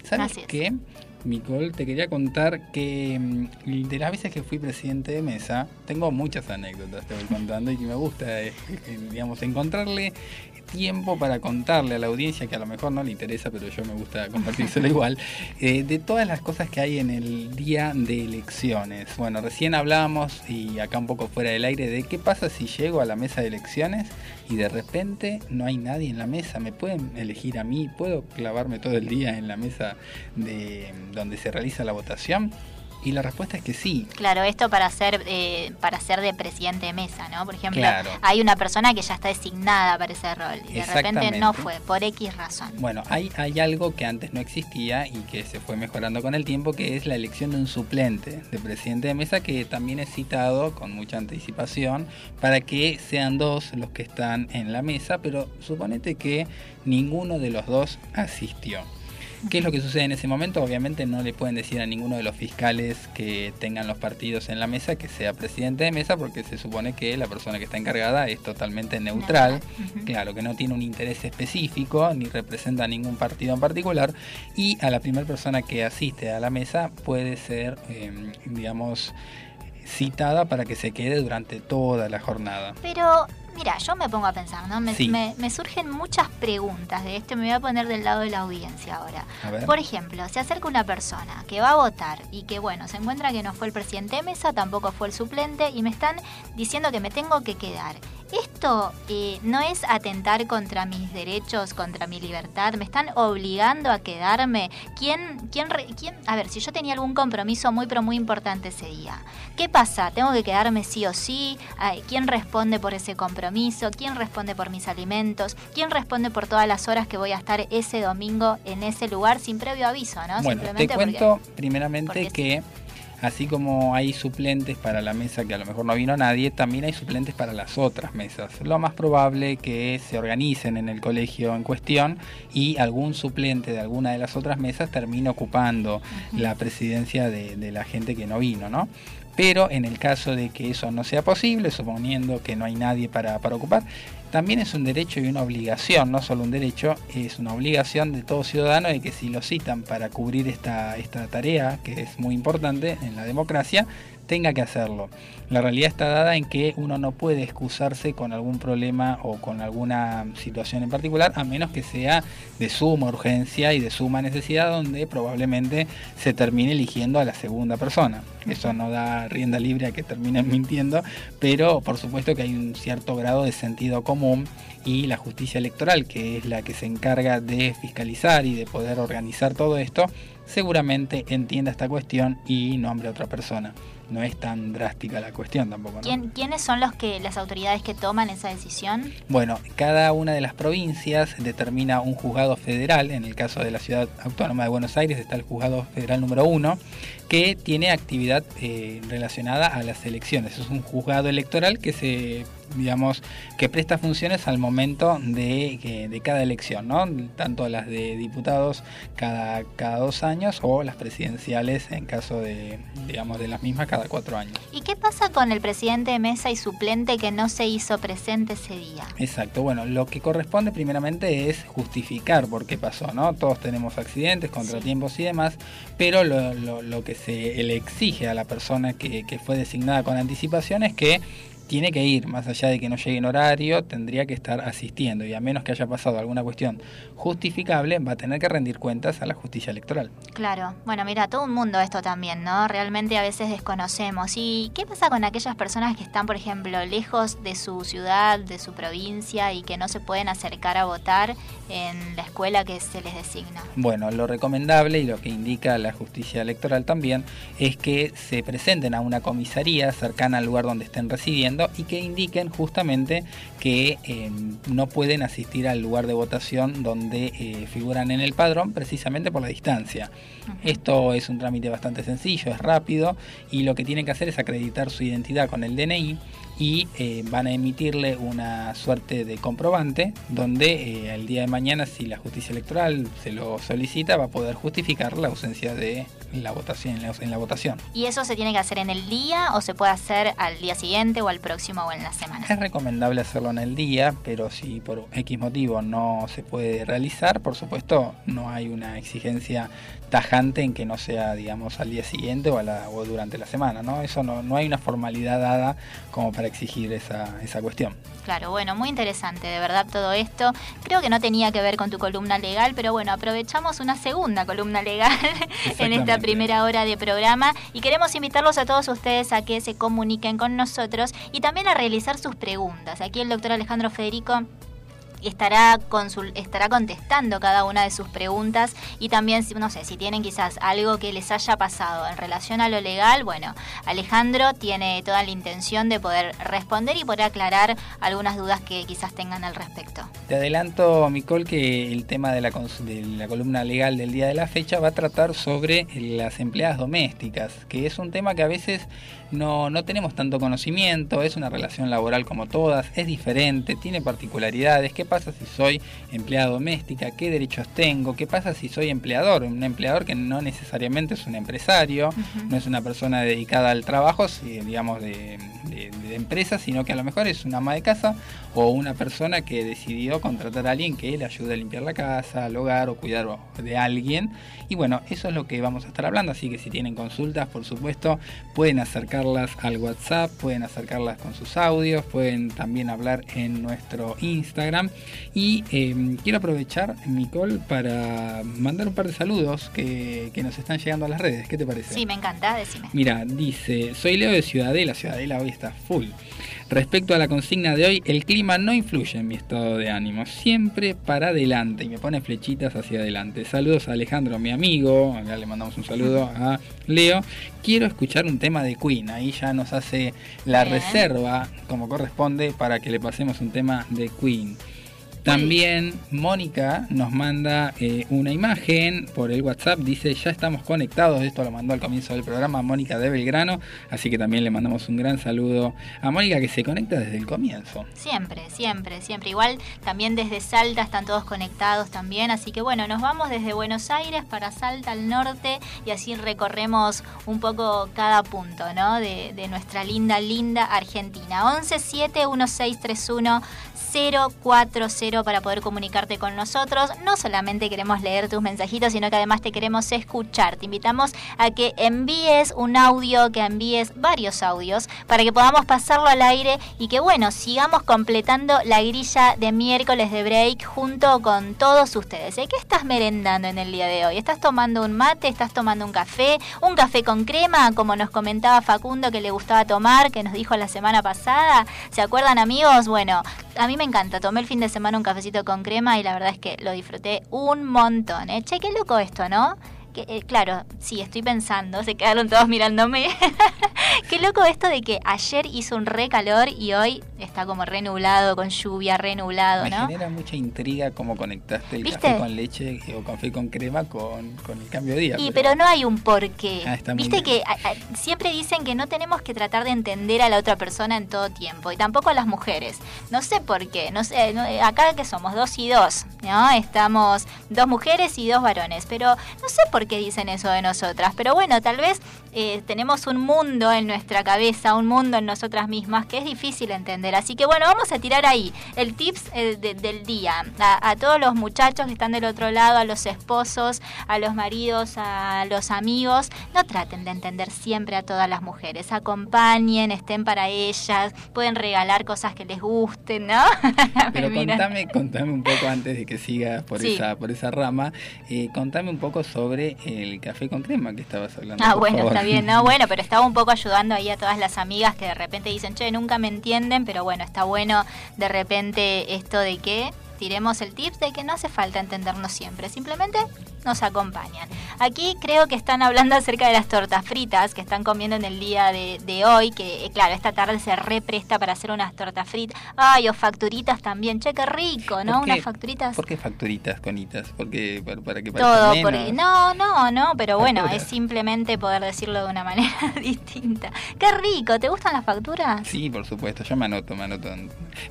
¿Sabes qué? Micol, te quería contar que mm, de las veces que fui presidente de mesa, tengo muchas anécdotas, te voy contando, y que me gusta, eh, digamos, encontrarle tiempo para contarle a la audiencia, que a lo mejor no le interesa, pero yo me gusta compartírselo igual, eh, de todas las cosas que hay en el día de elecciones. Bueno, recién hablábamos, y acá un poco fuera del aire, de qué pasa si llego a la mesa de elecciones y de repente no hay nadie en la mesa. ¿Me pueden elegir a mí? ¿Puedo clavarme todo el día en la mesa de donde se realiza la votación? Y la respuesta es que sí. Claro, esto para ser eh, para ser de presidente de mesa, ¿no? Por ejemplo, hay una persona que ya está designada para ese rol y de repente no fue, por X razón. Bueno, hay, hay algo que antes no existía y que se fue mejorando con el tiempo, que es la elección de un suplente de presidente de mesa, que también es citado con mucha anticipación para que sean dos los que están en la mesa, pero suponete que ninguno de los dos asistió. ¿Qué es lo que sucede en ese momento? Obviamente no le pueden decir a ninguno de los fiscales que tengan los partidos en la mesa que sea presidente de mesa porque se supone que la persona que está encargada es totalmente neutral, claro, que no tiene un interés específico ni representa a ningún partido en particular y a la primera persona que asiste a la mesa puede ser, em, digamos, citada para que se quede durante toda la jornada. Pero Mira, yo me pongo a pensar, ¿no? Me, me, surgen muchas preguntas de esto, me voy a poner del lado de la audiencia ahora. Por ejemplo, se acerca una persona que va a votar y que, bueno, se encuentra que no fue el presidente de mesa, tampoco fue el suplente y me están diciendo que me tengo que quedar. Esto eh, no es atentar contra mis derechos, contra mi libertad, me están obligando a quedarme. ¿Quién, quién, quién? A ver, si yo tenía algún compromiso muy, pero muy importante ese día, ¿qué pasa? ¿Tengo que quedarme sí o sí? ¿Quién responde por ese compromiso? quién responde por mis alimentos, quién responde por todas las horas que voy a estar ese domingo en ese lugar sin previo aviso, ¿no? Bueno, te cuento primeramente que así como hay suplentes para la mesa que a lo mejor no vino nadie, también hay suplentes para las otras mesas. Lo más probable que se organicen en el colegio en cuestión y algún suplente de alguna de las otras mesas termine ocupando la presidencia de, de la gente que no vino, ¿no? Pero en el caso de que eso no sea posible, suponiendo que no hay nadie para, ocupar, también es un derecho y una obligación, no solo un derecho, es una obligación de todo ciudadano de que si lo citan para cubrir esta, esta tarea, que es muy importante en la democracia, tenga que hacerlo. La realidad está dada en que uno no puede excusarse con algún problema o con alguna situación en particular, a menos que sea de suma urgencia y de suma necesidad, donde probablemente se termine eligiendo a la segunda persona. Eso no da rienda libre a que terminen mintiendo, pero por supuesto que hay un cierto grado de sentido común y la justicia electoral, que es la que se encarga de fiscalizar y de poder organizar todo esto, seguramente entienda esta cuestión y nombre a otra persona no es tan drástica la cuestión tampoco. ¿Quiénes son los que las autoridades que toman esa decisión? Bueno, cada una de las provincias determina un juzgado federal. En el caso de la ciudad autónoma de Buenos Aires está el juzgado federal número uno, que tiene actividad eh, relacionada a las elecciones. Es un juzgado electoral que se digamos, que presta funciones al momento de, de cada elección, ¿no? Tanto las de diputados cada, cada dos años o las presidenciales en caso de, digamos, de las mismas cada cuatro años. ¿Y qué pasa con el presidente de mesa y suplente que no se hizo presente ese día? Exacto, bueno, lo que corresponde primeramente es justificar por qué pasó, ¿no? Todos tenemos accidentes, contratiempos y demás, pero lo, lo, lo que se le exige a la persona que, que fue designada con anticipación es que tiene que ir, más allá de que no llegue en horario, tendría que estar asistiendo y a menos que haya pasado alguna cuestión justificable, va a tener que rendir cuentas a la justicia electoral. Claro, bueno, mira, todo un mundo esto también, ¿no? Realmente a veces desconocemos. ¿Y qué pasa con aquellas personas que están, por ejemplo, lejos de su ciudad, de su provincia y que no se pueden acercar a votar en la escuela que se les designa? Bueno, lo recomendable y lo que indica la justicia electoral también es que se presenten a una comisaría cercana al lugar donde estén residiendo y que indiquen justamente que eh, no pueden asistir al lugar de votación donde eh, figuran en el padrón precisamente por la distancia. Esto es un trámite bastante sencillo, es rápido y lo que tienen que hacer es acreditar su identidad con el DNI y eh, van a emitirle una suerte de comprobante donde eh, el día de mañana si la justicia electoral se lo solicita va a poder justificar la ausencia de la votación en la, en la votación. ¿Y eso se tiene que hacer en el día o se puede hacer al día siguiente o al próximo o en la semana? Es recomendable hacerlo en el día, pero si por X motivo no se puede realizar, por supuesto no hay una exigencia tajante en que no sea, digamos, al día siguiente o, a la, o durante la semana, ¿no? Eso no, no hay una formalidad dada como para exigir esa, esa cuestión. Claro, bueno, muy interesante, de verdad todo esto. Creo que no tenía que ver con tu columna legal, pero bueno, aprovechamos una segunda columna legal en esta primera hora de programa y queremos invitarlos a todos ustedes a que se comuniquen con nosotros y también a realizar sus preguntas. Aquí el doctor Alejandro Federico estará, estará contestando cada una de sus preguntas y también, no sé, si tienen quizás algo que les haya pasado en relación a lo legal, bueno, Alejandro tiene toda la intención de poder responder y poder aclarar algunas dudas que quizás tengan al respecto. Te adelanto, Micol, que el tema de la, de la columna legal del día de la fecha va a tratar sobre las empleadas domésticas, que es un tema que a veces no, no tenemos tanto conocimiento, es una relación laboral como todas, es diferente, tiene particularidades. ¿Qué pasa si soy empleada doméstica? ¿Qué derechos tengo? ¿Qué pasa si soy empleador? Un empleador que no necesariamente es un empresario, no es una persona dedicada al trabajo, digamos, de, de, empresa, sino que a lo mejor es una ama de casa o una persona que decidió contratar a alguien que le ayude a limpiar la casa, al hogar o cuidar de alguien. Y bueno, eso es lo que vamos a estar hablando, así que si tienen consultas, por supuesto, pueden acercarlas al WhatsApp, pueden acercarlas con sus audios, pueden también hablar en nuestro Instagram. Y em, quiero aprovechar, Nicole, para mandar un par de saludos que, que nos están llegando a las redes. ¿Qué te parece? Sí, me encanta, decime. Mira, dice, soy Leo de Ciudadela, Ciudadela hoy está full. Respecto a la consigna de hoy, el clima no influye en mi estado de ánimo, siempre para adelante y me pone flechitas hacia adelante. Saludos a Alejandro, mi amigo, acá le mandamos un saludo a Leo. Quiero escuchar un tema de Queen, ahí ya nos hace la reserva como corresponde para que le pasemos un tema de Queen. También Mónica nos manda eh, una imagen por el WhatsApp, dice ya estamos conectados, esto lo mandó al comienzo del programa Mónica de Belgrano, así que también le mandamos un gran saludo a Mónica que se conecta desde el comienzo. Siempre, siempre, siempre. Igual también desde Salta están todos conectados también, así que bueno, nos vamos desde Buenos Aires para Salta al norte y así recorremos un poco cada punto ¿no? de, de nuestra linda, linda Argentina. 11 7 1631 040 para poder comunicarte con nosotros. No solamente queremos leer tus mensajitos, sino que además te queremos escuchar. Te invitamos a que envíes un audio, que envíes varios audios para que podamos pasarlo al aire y que bueno, sigamos completando la grilla de miércoles de break junto con todos ustedes. ¿Qué estás merendando en el día de hoy? ¿Estás tomando un mate? ¿Estás tomando un café? ¿Un café con crema? Como nos comentaba Facundo que le gustaba tomar, que nos dijo la semana pasada. ¿Se acuerdan amigos? Bueno, a mí me encanta. Tomé el fin de semana un cafecito con crema y la verdad es que lo disfruté un montón. ¿eh? Che, qué loco esto, ¿no? Que, eh, claro, sí, estoy pensando, se quedaron todos mirándome. Qué loco esto de que ayer hizo un re calor y hoy está como re nublado, con lluvia, re nublado, Me ¿no? genera mucha intriga cómo conectaste el ¿Viste? café con leche o café con crema con, con el cambio de día. Y pero no hay un porqué. Ah, está muy Viste que a- a- siempre dicen que no tenemos que tratar de entender a la otra persona en todo tiempo y tampoco a las mujeres. No sé por qué. No sé, no- eh, acá que somos dos y dos, ¿no? Estamos dos mujeres y dos varones, pero no sé por qué dicen eso de nosotras. Pero bueno, tal vez eh, tenemos un mundo en nuestra cabeza, un mundo en nosotras mismas que es difícil entender. Así que bueno, vamos a tirar ahí el tips eh, de- del día a, a todos los muchachos que están del otro lado, a los esposos, a los maridos, a los amigos. No traten de entender siempre a todas las mujeres. Acompañen, estén para ellas, pueden regalar cosas que les gusten, ¿no? Pero contame, contame un poco antes de que sigas por Sí. esa por esa rama, eh, contame un poco sobre el café con crema que estabas hablando. Ah, bueno, favor. está bien, ¿no? Bueno, pero estaba un poco ayudando ahí a todas las amigas que de repente dicen, che, nunca me entienden, pero bueno, está bueno de repente esto de que tiremos el tips de que no hace falta entendernos siempre, simplemente nos acompañan. Aquí creo que están hablando acerca de las tortas fritas que están comiendo en el día de, hoy, que eh, claro, esta tarde se represta para hacer unas tortas fritas. Ay, o facturitas también. Che, qué rico, ¿no? Unas facturitas. ¿Por qué facturitas, conitas? Porque para, que Todo, porque no, no, no, pero bueno, es simplemente poder decirlo de una manera distinta. Qué rico, ¿te gustan las facturas? Sí, por supuesto, yo me anoto, me anoto.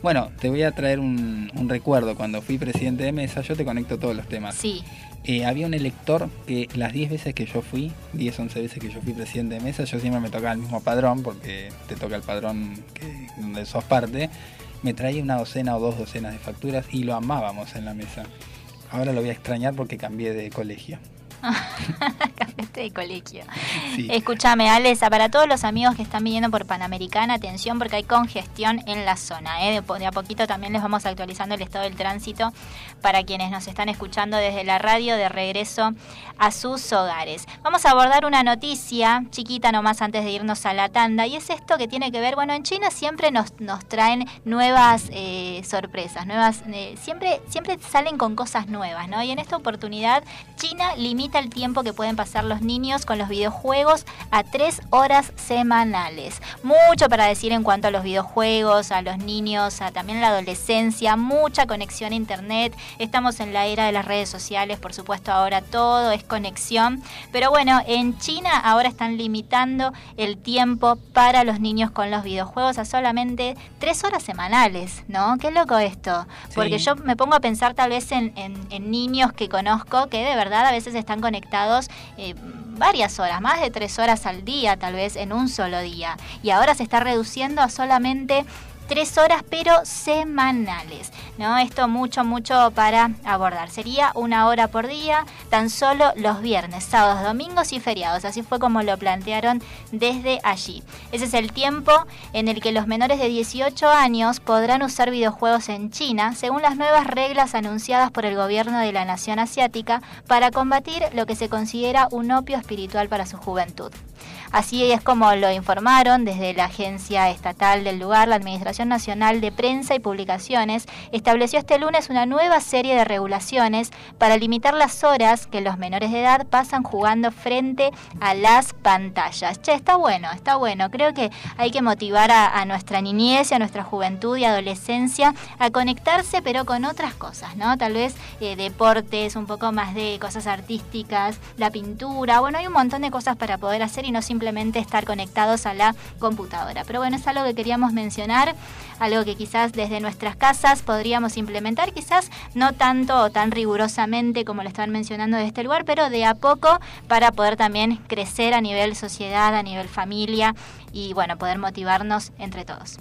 Bueno, te voy a traer un, un recuerdo. Cuando fui presidente de mesa, yo te conecto todos los temas. Sí. Eh, había un elector que las 10 veces que yo fui, 10, 11 veces que yo fui presidente de mesa, yo siempre me tocaba el mismo padrón, porque te toca el padrón que, donde sos parte, me traía una docena o dos docenas de facturas y lo amábamos en la mesa. Ahora lo voy a extrañar porque cambié de colegio. Cambiaste de colegio. Escúchame, Alesa, para todos los amigos que están viniendo por Panamericana, atención porque hay congestión en la zona. ¿eh? De, a poquito también les vamos actualizando el estado del tránsito para quienes nos están escuchando desde la radio de regreso a sus hogares. Vamos a abordar una noticia chiquita nomás antes de irnos a la tanda y es esto que tiene que ver, bueno, en China siempre nos, nos traen nuevas eh, sorpresas, nuevas, eh, siempre, siempre salen con cosas nuevas, ¿no? Y en esta oportunidad China limita el tiempo que pueden pasar los niños con los videojuegos a tres horas semanales. Mucho para decir en cuanto a los videojuegos, a los niños, a también la adolescencia, mucha conexión a internet. Estamos en la era de las redes sociales, por supuesto ahora todo es conexión. Pero bueno, en China ahora están limitando el tiempo para los niños con los videojuegos a solamente tres horas semanales, ¿no? Qué loco esto. Porque yo me pongo a pensar tal vez en, en niños que conozco que de verdad a veces están conectados eh, varias horas, más de tres horas al día tal vez en un solo día. Y ahora se está reduciendo a solamente tres horas, pero semanales. ¿no? Esto mucho, mucho para abordar. Sería una hora por día, tan solo los viernes, sábados, domingos y feriados. Así fue como lo plantearon desde allí. Ese es el tiempo en el que los menores de 18 años podrán usar videojuegos en China, según las nuevas reglas anunciadas por el gobierno de la nación asiática para combatir lo que se considera un opio espiritual para su juventud. Así es como lo informaron desde la agencia estatal del lugar, la Administración Nacional de Prensa y Publicaciones, estableció este lunes una nueva serie de regulaciones para limitar las horas que los menores de edad pasan jugando frente a las pantallas. Che, está bueno, está bueno. Creo que hay que motivar a, nuestra niñez y a nuestra juventud y adolescencia a conectarse, pero con otras cosas, ¿no? Tal vez eh, deportes, un poco más de cosas artísticas, la pintura. Bueno, hay un montón de cosas para poder hacer y no simplemente simplemente estar conectados a la computadora. Pero bueno, es algo que queríamos mencionar, algo que quizás desde nuestras casas podríamos implementar, quizás no tanto o tan rigurosamente como lo estaban mencionando de este lugar, pero de a poco para poder también crecer a nivel sociedad, a nivel familia y bueno, poder motivarnos entre todos.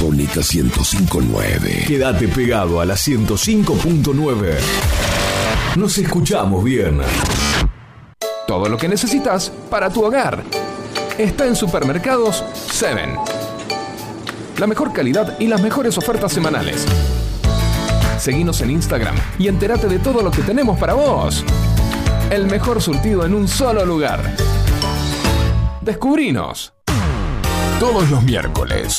Sónica 1059. Quédate pegado a la 105.9. Nos escuchamos bien. Todo lo que necesitas para tu hogar está en Supermercados 7. La mejor calidad y las mejores ofertas semanales. Seguinos en Instagram y entérate de todo lo que tenemos para vos. El mejor surtido en un solo lugar. Descubrinos. Todos los miércoles,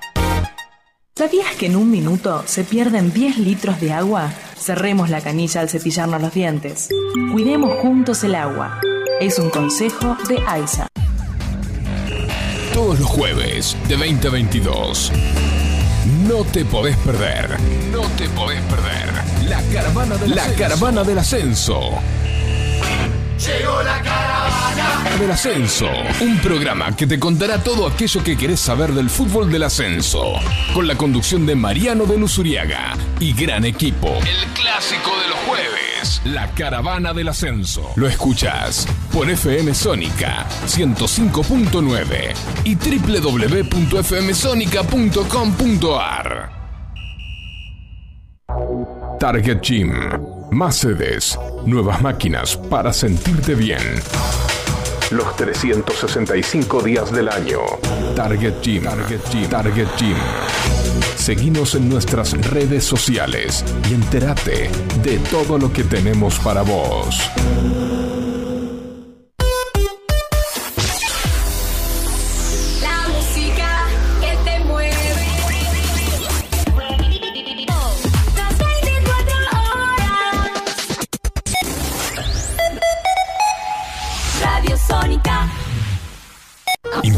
¿Sabías que en un minuto se pierden 10 litros de agua? Cerremos la canilla al cepillarnos los dientes. Cuidemos juntos el agua. Es un consejo de AISA. Todos los jueves de 2022. No te podés perder. No te podés perder. La caravana del, la caravana del ascenso. Llegó la caravana. Del ascenso. Un programa que te contará todo aquello que querés saber del fútbol del ascenso. Con la conducción de Mariano de Luzuriaga y gran equipo. El clásico de los jueves. La caravana del ascenso. Lo escuchas por FM Sónica 105.9 y www.fmsonica.com.ar. Target Gym. Más sedes, nuevas máquinas para sentirte bien. Los 365 días del año. Target Gym. Target Gym. Target Gym. Seguinos en nuestras redes sociales y entérate de todo lo que tenemos para vos.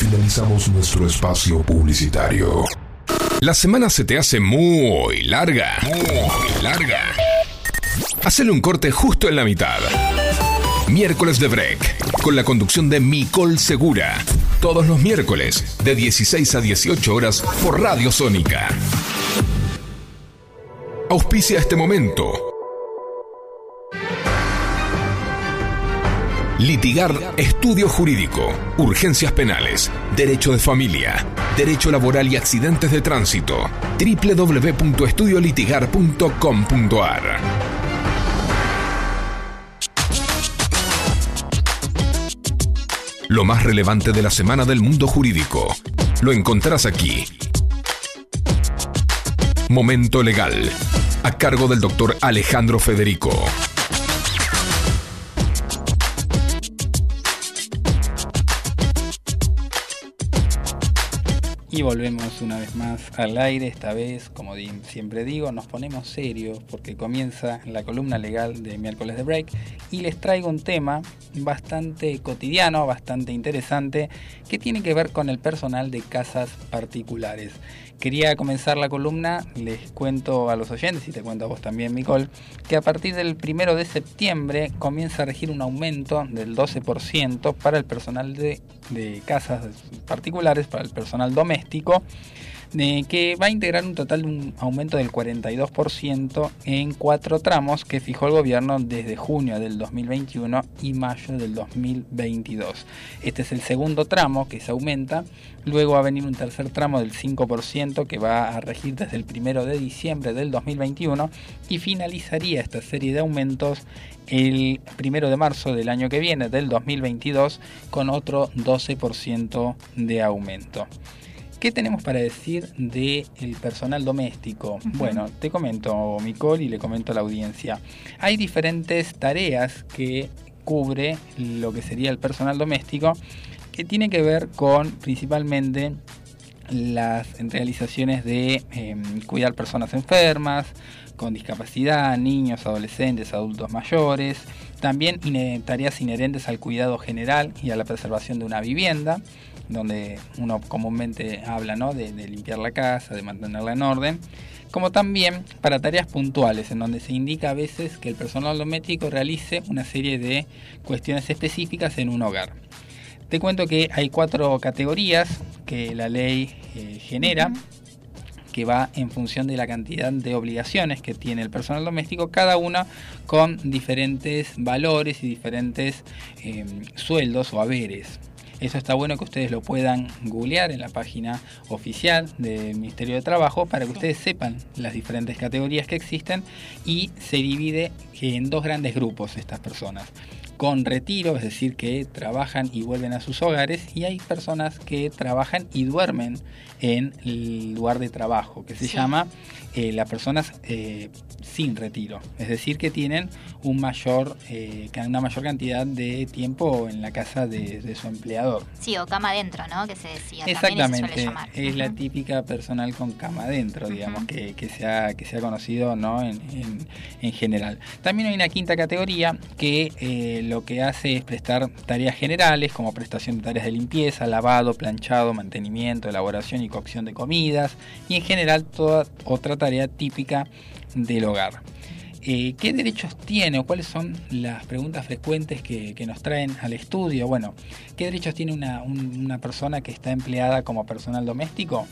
Finalizamos nuestro espacio publicitario. La semana se te hace muy larga. Muy larga. Hacele un corte justo en la mitad. Miércoles de Break, con la conducción de Micol Segura. Todos los miércoles, de 16 a 18 horas, por Radio Sónica. Auspicia este momento. Litigar Estudio Jurídico, Urgencias Penales, Derecho de Familia, Derecho Laboral y Accidentes de Tránsito. www.estudiolitigar.com.ar Lo más relevante de la semana del mundo jurídico. Lo encontrarás aquí. Momento Legal. A cargo del doctor Alejandro Federico. Y volvemos una vez más al aire, esta vez, como siempre digo, nos ponemos serios porque comienza la columna legal de miércoles de break y les traigo un tema bastante cotidiano, bastante interesante, que tiene que ver con el personal de casas particulares. Quería comenzar la columna, les cuento a los oyentes y te cuento a vos también, Nicole, que a partir del primero de septiembre comienza a regir un aumento del 12% para el personal de, de casas particulares, para el personal doméstico, de que va a integrar un total de un aumento del 42% en cuatro tramos que fijó el gobierno desde junio del 2021 y mayo del 2022. Este es el segundo tramo que se aumenta, luego va a venir un tercer tramo del 5% que va a regir desde el primero de diciembre del 2021 y finalizaría esta serie de aumentos el primero de marzo del año que viene, del 2022, con otro 12% de aumento. ¿Qué tenemos para decir del personal doméstico? Bueno, te comento, Micol, y le comento a la audiencia. Hay diferentes tareas que cubre lo que sería el personal doméstico, que tiene que ver con principalmente las realizaciones de eh, cuidar personas enfermas, con discapacidad, niños, adolescentes, adultos mayores, también tareas inherentes al cuidado general y a la preservación de una vivienda, donde uno comúnmente habla ¿no? de, de limpiar la casa, de mantenerla en orden, como también para tareas puntuales, en donde se indica a veces que el personal doméstico realice una serie de cuestiones específicas en un hogar. Te cuento que hay cuatro categorías que la ley eh, genera, que va en función de la cantidad de obligaciones que tiene el personal doméstico, cada una con diferentes valores y diferentes eh, sueldos o haberes. Eso está bueno que ustedes lo puedan googlear en la página oficial del Ministerio de Trabajo para que ustedes sepan las diferentes categorías que existen y se divide en dos grandes grupos estas personas con retiro, es decir, que trabajan y vuelven a sus hogares, y hay personas que trabajan y duermen en el lugar de trabajo, que se Sí. llama eh, las personas eh, sin retiro, es decir, que tienen un mayor, eh, una mayor cantidad de tiempo en la casa de, de su empleador. Sí, o cama adentro, ¿no? Que se decía se Exactamente, suele llamar. es la típica personal con cama adentro, digamos, que, que, se ha, que se ha conocido ¿no? en, en- en general. También hay una quinta categoría que eh, lo que hace es prestar tareas generales, como prestación de tareas de limpieza, lavado, planchado, mantenimiento, elaboración y cocción de comidas, y en general toda otra tarea típica del hogar. Eh, ¿Qué derechos tiene o cuáles son las preguntas frecuentes que, que nos traen al estudio? Bueno, ¿qué derechos tiene una, un- una persona que está empleada como personal doméstico?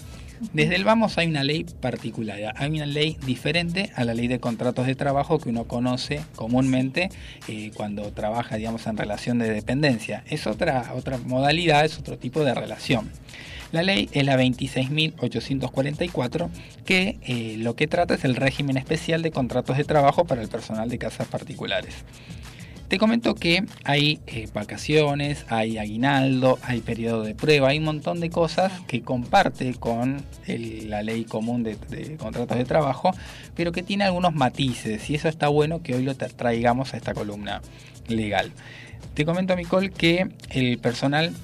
Desde el Vamos hay una ley particular, hay una ley diferente a la ley de contratos de trabajo que uno conoce comúnmente eh, cuando trabaja, digamos, en relación de dependencia. Es otra, otra modalidad, es otro tipo de relación. La ley es la 26.844 que eh, lo que trata es el régimen especial de contratos de trabajo para el personal de casas particulares. Te comento que hay eh, vacaciones, hay aguinaldo, hay periodo de prueba, hay un montón de cosas que comparte con la ley común de, de contratos de trabajo, pero que tiene algunos matices y eso está bueno que hoy lo tra- traigamos a esta columna legal. Te comento, Micol, que el personal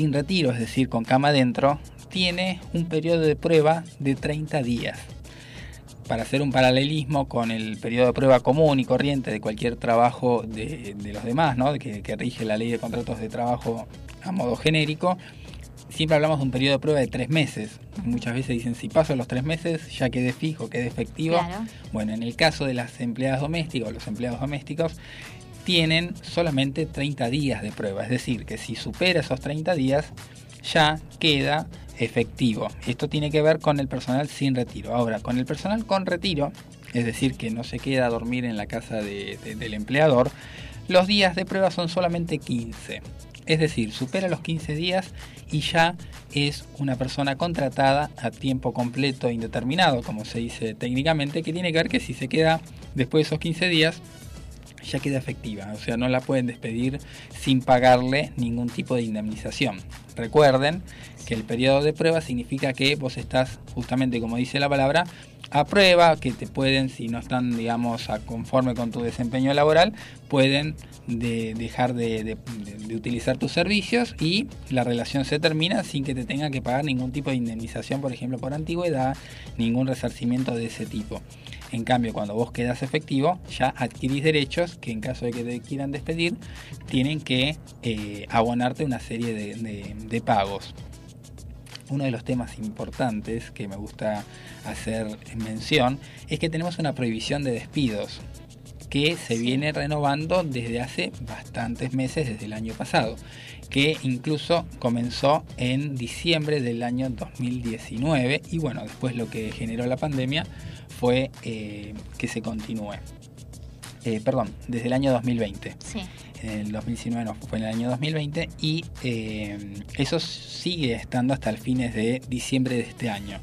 sin retiro, es decir, con cama adentro, tiene un periodo de prueba de 30 días. Para hacer un paralelismo con el periodo de prueba común y corriente de cualquier trabajo de, de los demás, ¿no? que, que rige la ley de contratos de trabajo a modo genérico, siempre hablamos de un periodo de prueba de tres meses. Muchas veces dicen, si paso los tres meses, ya quedé fijo, quedé efectivo. Claro. Bueno, en el caso de las empleadas domésticas o los empleados domésticos, tienen solamente 30 días de prueba. Es decir, que si supera esos 30 días, ya queda efectivo. Esto tiene que ver con el personal sin retiro. Ahora, con el personal con retiro, es decir, que no se queda a dormir en la casa de- de- del empleador, los días de prueba son solamente 15. Es decir, supera los 15 días y ya es una persona contratada a tiempo completo e indeterminado, como se dice técnicamente, que tiene que ver que si se queda después de esos 15 días, ya queda efectiva, o sea, no la pueden despedir sin pagarle ningún tipo de indemnización. Recuerden que el periodo de prueba significa que vos estás, justamente como dice la palabra, a prueba, que te pueden, si no están, digamos, conforme con tu desempeño laboral, pueden de- dejar de, de- de- de utilizar tus servicios y la relación se termina sin que te tenga que pagar ningún tipo de indemnización, por ejemplo, por antigüedad, ningún resarcimiento de ese tipo. En cambio, cuando vos quedas efectivo, ya adquirís derechos que en caso de que te quieran despedir, tienen que eh, abonarte una serie de- de- de pagos. Uno de los temas importantes que me gusta hacer mención es que tenemos una prohibición de despidos que se viene renovando desde hace bastantes meses, desde el año pasado, que incluso comenzó en diciembre del año 2019 y bueno, después lo que generó la pandemia fue eh, que se continúe. Eh, perdón, desde el año 2020 Sí. en el 2019 no, fue en el año 2020 y eh, eso sigue estando hasta el fines de diciembre de este año.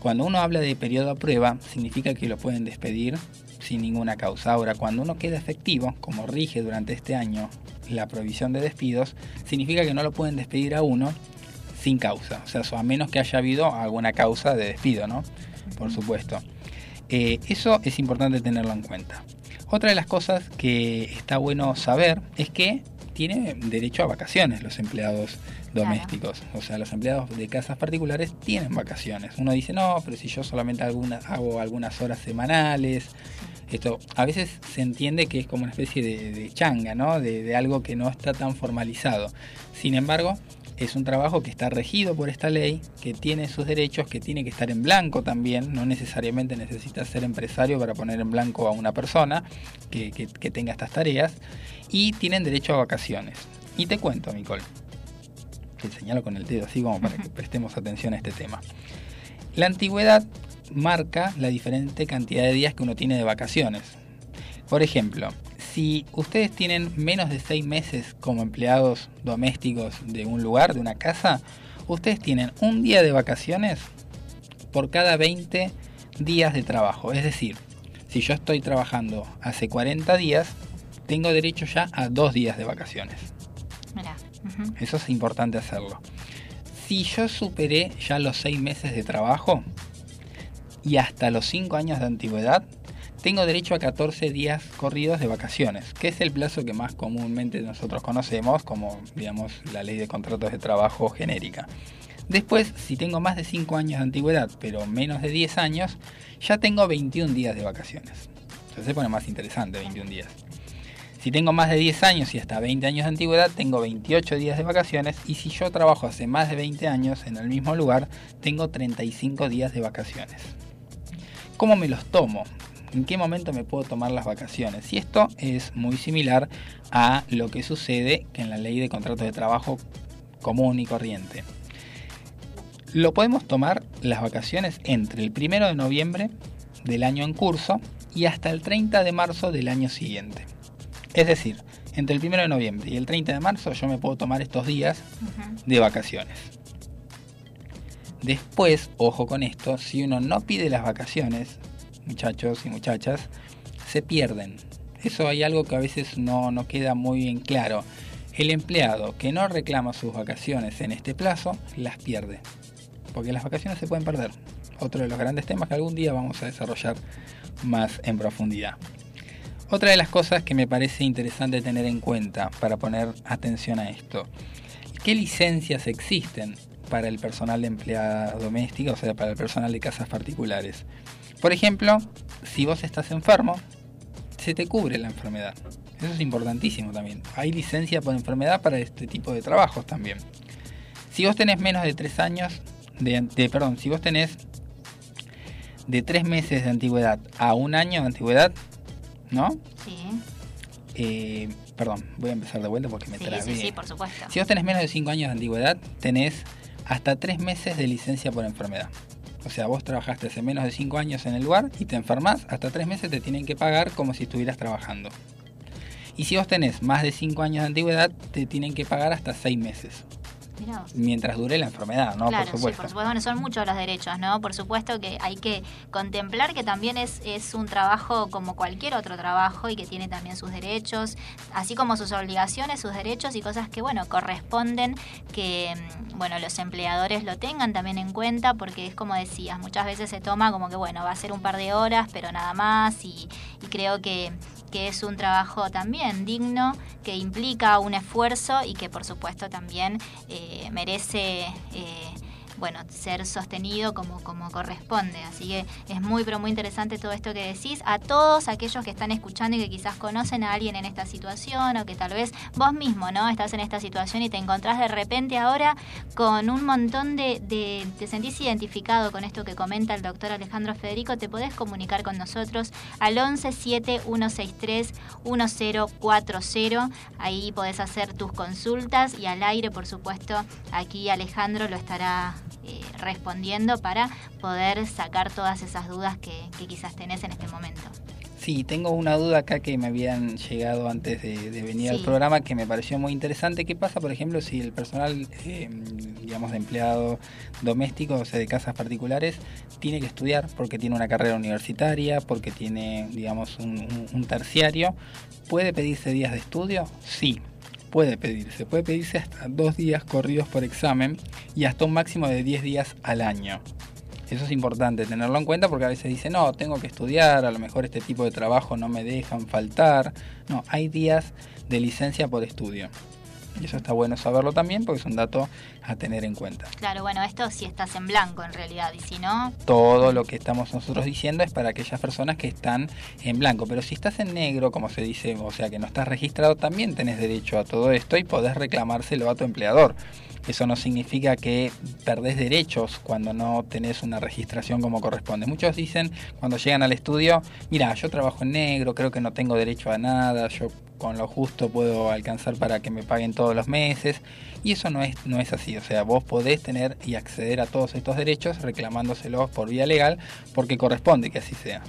Cuando uno habla de periodo a prueba, significa que lo pueden despedir sin ninguna causa. Ahora, cuando uno queda efectivo, como rige durante este año la provisión de despidos, significa que no lo pueden despedir a uno sin causa, o sea, a menos que haya habido alguna causa de despido, ¿no? Por supuesto. Eh, eso es importante tenerlo en cuenta. Otra de las cosas que está bueno saber es que tiene derecho a vacaciones los empleados domésticos. O sea, los empleados de casas particulares tienen vacaciones. Uno dice, no, pero si yo solamente hago algunas horas semanales. Esto a veces se entiende que es como una especie de, de changa, ¿no? De, de algo que no está tan formalizado. Sin embargo, es un trabajo que está regido por esta ley, que tiene sus derechos, que tiene que estar en blanco también, no necesariamente necesitas ser empresario para poner en blanco a una persona que, que- que tenga estas tareas, y tienen derecho a vacaciones. Y te cuento, Nicole, te señalo con el dedo así como para que prestemos atención a este tema. La antigüedad marca la diferente cantidad de días que uno tiene de vacaciones. Por ejemplo, si ustedes tienen menos de seis meses como empleados domésticos de un lugar, de una casa, ustedes tienen un día de vacaciones por cada 20 días de trabajo. Es decir, si yo estoy trabajando hace 40 días, tengo derecho ya a dos días de vacaciones. Eso es importante hacerlo. Si yo superé ya los 6 meses de trabajo y hasta los 5 años de antigüedad, tengo derecho a 14 días corridos de vacaciones, que es el plazo que más comúnmente nosotros conocemos como, digamos, la ley de contratos de trabajo genérica. Después, si tengo más de 5 años de antigüedad, pero menos de 10 años, ya tengo 21 días de vacaciones. Entonces se pone más interesante 21 días. Si tengo más de 10 años y hasta 20 años de antigüedad, tengo 28 días de vacaciones. Y si yo trabajo hace más de 20 años en el mismo lugar, tengo 35 días de vacaciones. ¿Cómo me los tomo? ¿En qué momento me puedo tomar las vacaciones? Y esto es muy similar a lo que sucede en la ley de contratos de trabajo común y corriente. Lo podemos tomar las vacaciones entre el 1 de noviembre del año en curso y hasta el 30 de marzo del año siguiente. Es decir, entre el 1 de noviembre y el 30 de marzo yo me puedo tomar estos días de vacaciones. Después, ojo con esto, si uno no pide las vacaciones, muchachos y muchachas, se pierden. Eso hay algo que a veces no, no queda muy bien claro. El empleado que no reclama sus vacaciones en este plazo, las pierde. Porque las vacaciones se pueden perder. Otro de los grandes temas que algún día vamos a desarrollar más en profundidad. Otra de las cosas que me parece interesante tener en cuenta para poner atención a esto. ¿Qué licencias existen para el personal de empleada doméstica, o sea, para el personal de casas particulares? Por ejemplo, si vos estás enfermo, se te cubre la enfermedad. Eso es importantísimo también. Hay licencia por enfermedad para este tipo de trabajos también. Si vos tenés menos de tres años, de, de- perdón, si vos tenés de tres meses de antigüedad a un año de antigüedad, ¿no? Sí. Eh, perdón, voy a empezar de vuelta porque me Sí, trabé. sí, sí, por supuesto. Si vos tenés menos de 5 años de antigüedad, tenés hasta 3 meses de licencia por enfermedad. O sea, vos trabajaste hace menos de 5 años en el lugar y te enfermas, hasta 3 meses te tienen que pagar como si estuvieras trabajando. Y si vos tenés más de 5 años de antigüedad, te tienen que pagar hasta 6 meses. Mientras dure la enfermedad, ¿no? claro, por supuesto. sí, por supuesto. Bueno, son muchos los derechos, ¿no? Por supuesto que hay que contemplar que también es, es un trabajo como cualquier otro trabajo y que tiene también sus derechos, así como sus obligaciones, sus derechos y cosas que, bueno, corresponden que, mm, bueno, los empleadores lo tengan también en cuenta porque es como decías, muchas veces se toma como que, bueno, va a ser un par de horas, pero nada más y, y creo que que es un trabajo también digno, que implica un esfuerzo y que por supuesto también eh, merece eh, bueno, ser sostenido como, como corresponde. Así que es muy, pero muy interesante todo esto que decís. A todos aquellos que están escuchando y que quizás conocen a alguien en esta situación o que tal vez vos mismo, ¿no? Estás en esta situación y te encontrás de repente ahora con un montón de, de te sentís identificado con esto que comenta el doctor Alejandro Federico, te podés comunicar con nosotros al 11 163 1040. Ahí podés hacer tus consultas y al aire, por supuesto, aquí Alejandro lo estará eh, respondiendo para poder sacar todas esas dudas que, que quizás tenés en este momento. Sí, tengo una duda acá que me habían llegado antes de, de venir al programa que me pareció muy interesante. ¿Qué pasa, por ejemplo, si el personal, eh, digamos, de empleado doméstico, o sea, de casas particulares, tiene que estudiar porque tiene una carrera universitaria, porque tiene, digamos, un, un- un terciario? ¿Puede pedirse días de estudio? Sí, puede pedirse. Puede pedirse hasta dos días corridos por examen y hasta un máximo de 10 días al año. Eso es importante tenerlo en cuenta porque a veces dicen, no, tengo que estudiar, a lo mejor este tipo de trabajo no me dejan faltar. No, hay días de licencia por estudio. Y eso está bueno saberlo también porque es un dato a tener en cuenta. Claro, bueno, esto si estás en blanco en realidad y si no, Todo lo que estamos nosotros diciendo es para aquellas personas que están en blanco. Pero si estás en negro, como se dice, o sea que no estás registrado, también tenés derecho a todo esto y podés reclamárselo a tu empleador. Eso no significa que perdés derechos cuando no tenés una registración como corresponde. Muchos dicen cuando llegan al estudio, mira, yo trabajo en negro, creo que no tengo derecho a nada, yo con lo justo puedo alcanzar para que me paguen todos los meses. Y eso no es, no es así. O sea, vos podés tener y acceder a todos estos derechos reclamándoselos por vía legal porque corresponde que así sea.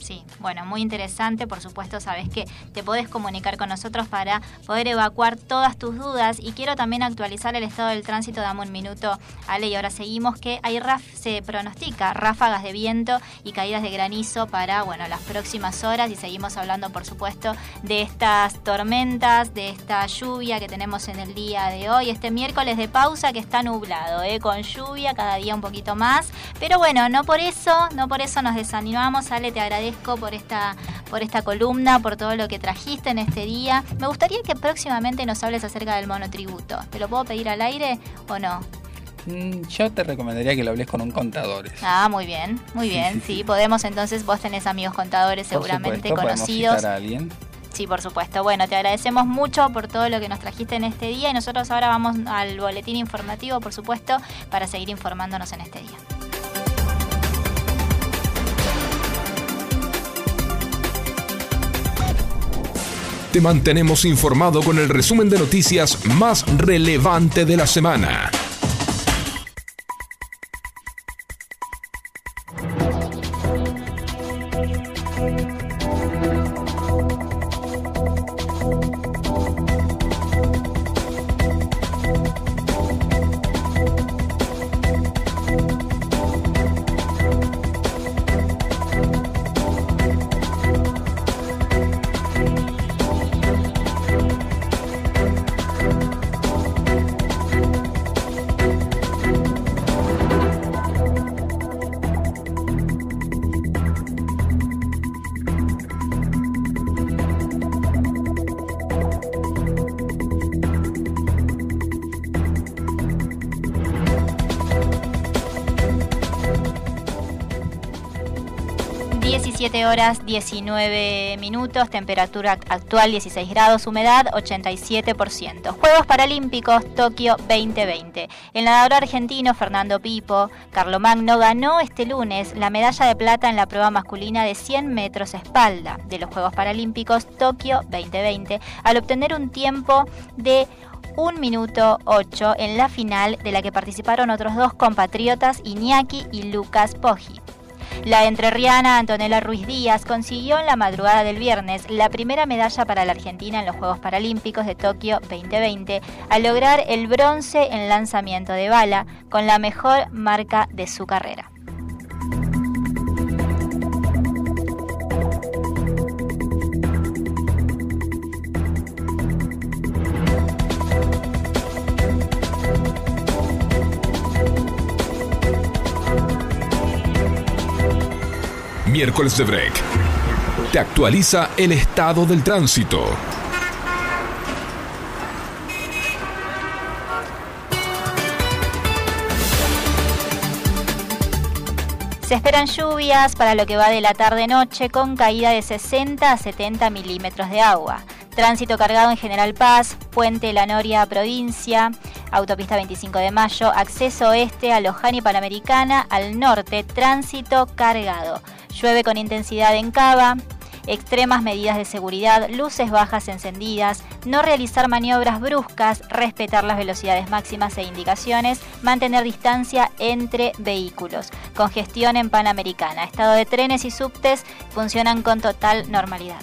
Sí, bueno, muy interesante. Por supuesto, sabes que te podés comunicar con nosotros para poder evacuar todas tus dudas. Y quiero también actualizar el estado del tránsito. Dame un minuto, Ale, y ahora seguimos. Que hay raf se pronostica ráfagas de viento y caídas de granizo para bueno las próximas horas. Y seguimos hablando, por supuesto, de estas tormentas, de esta lluvia que tenemos en el día de hoy. Este miércoles de pausa que está nublado, ¿eh? con lluvia cada día un poquito más. Pero bueno, no por eso, no por eso nos desanimamos. Ale, te agradezco por esta, por esta columna, por todo lo que trajiste en este día. Me gustaría que próximamente nos hables acerca del monotributo. ¿Te lo puedo pedir al aire o no? Mm, Yo te recomendaría que lo hables con un contador. Ah, muy bien, muy bien. sí, Sí, sí. podemos entonces, vos tenés amigos contadores Por seguramente supuesto, conocidos. a alguien. Sí, por supuesto. Bueno, te agradecemos mucho por todo lo que nos trajiste en este día y nosotros ahora vamos al boletín informativo, por supuesto, para seguir informándonos en este día. Te mantenemos informado con el resumen de noticias más relevante de la semana. Horas 19 minutos, temperatura actual 16 grados, humedad 87%. Juegos Paralímpicos Tokio 2020. El nadador argentino Fernando Pipo Carlomagno ganó este lunes la medalla de plata en la prueba masculina de 100 metros espalda de los Juegos Paralímpicos Tokio 2020 al obtener un tiempo de 1 minuto 8 en la final de la que participaron otros dos compatriotas Iñaki y Lucas Poggi. La entrerriana Antonella Ruiz Díaz consiguió en la madrugada del viernes la primera medalla para la Argentina en los Juegos Paralímpicos de Tokio 2020 al lograr el bronce en lanzamiento de bala con la mejor marca de su carrera. Miércoles de Break. Te actualiza el estado del tránsito. Se esperan lluvias para lo que va de la tarde-noche con caída de 60 a 70 milímetros de agua. Tránsito cargado en General Paz, Puente La Noria, provincia, autopista 25 de Mayo, acceso oeste a Loján y Panamericana, al norte, tránsito cargado. Llueve con intensidad en Cava, extremas medidas de seguridad, luces bajas encendidas, no realizar maniobras bruscas, respetar las velocidades máximas e indicaciones, mantener distancia entre vehículos. Congestión en Panamericana. Estado de trenes y subtes funcionan con total normalidad.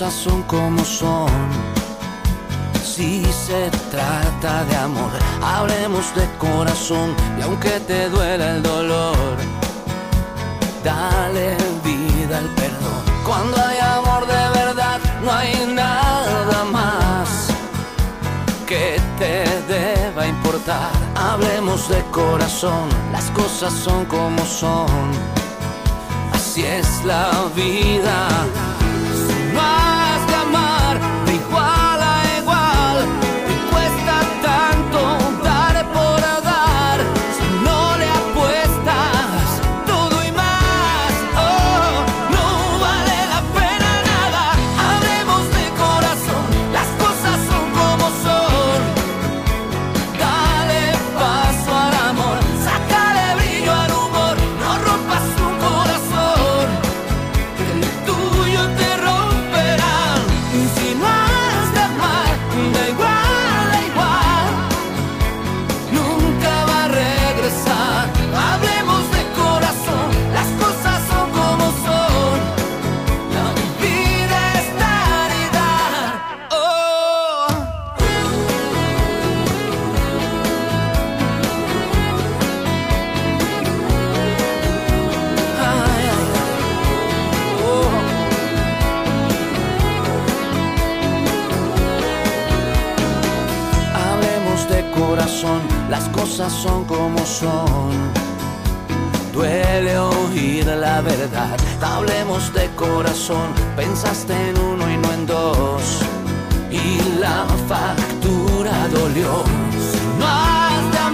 Cosas son como son. Si se trata de amor, hablemos de corazón y aunque te duela el dolor, dale vida al perdón. Cuando hay amor de verdad, no hay nada más que te deba importar. Hablemos de corazón, las cosas son como son. Así es la vida. Son como son. Duele oír la verdad. Hablemos de corazón, pensaste en uno y no en dos. Y la factura dolió. No has de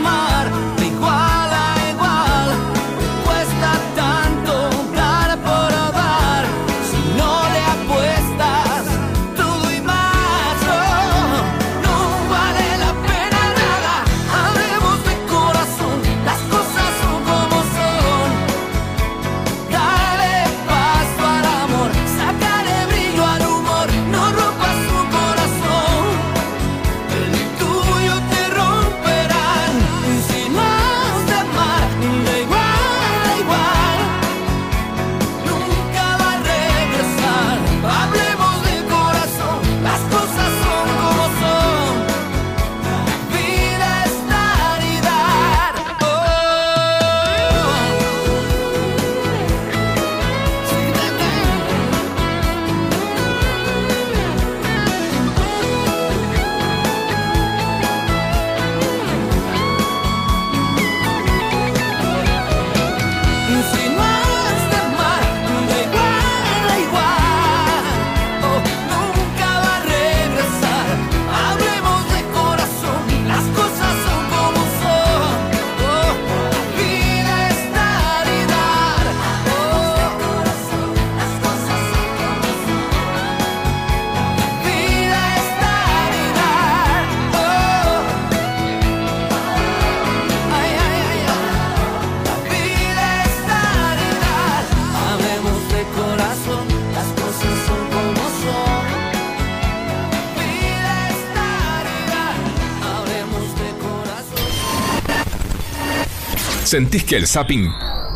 ¿Sentís que el zapping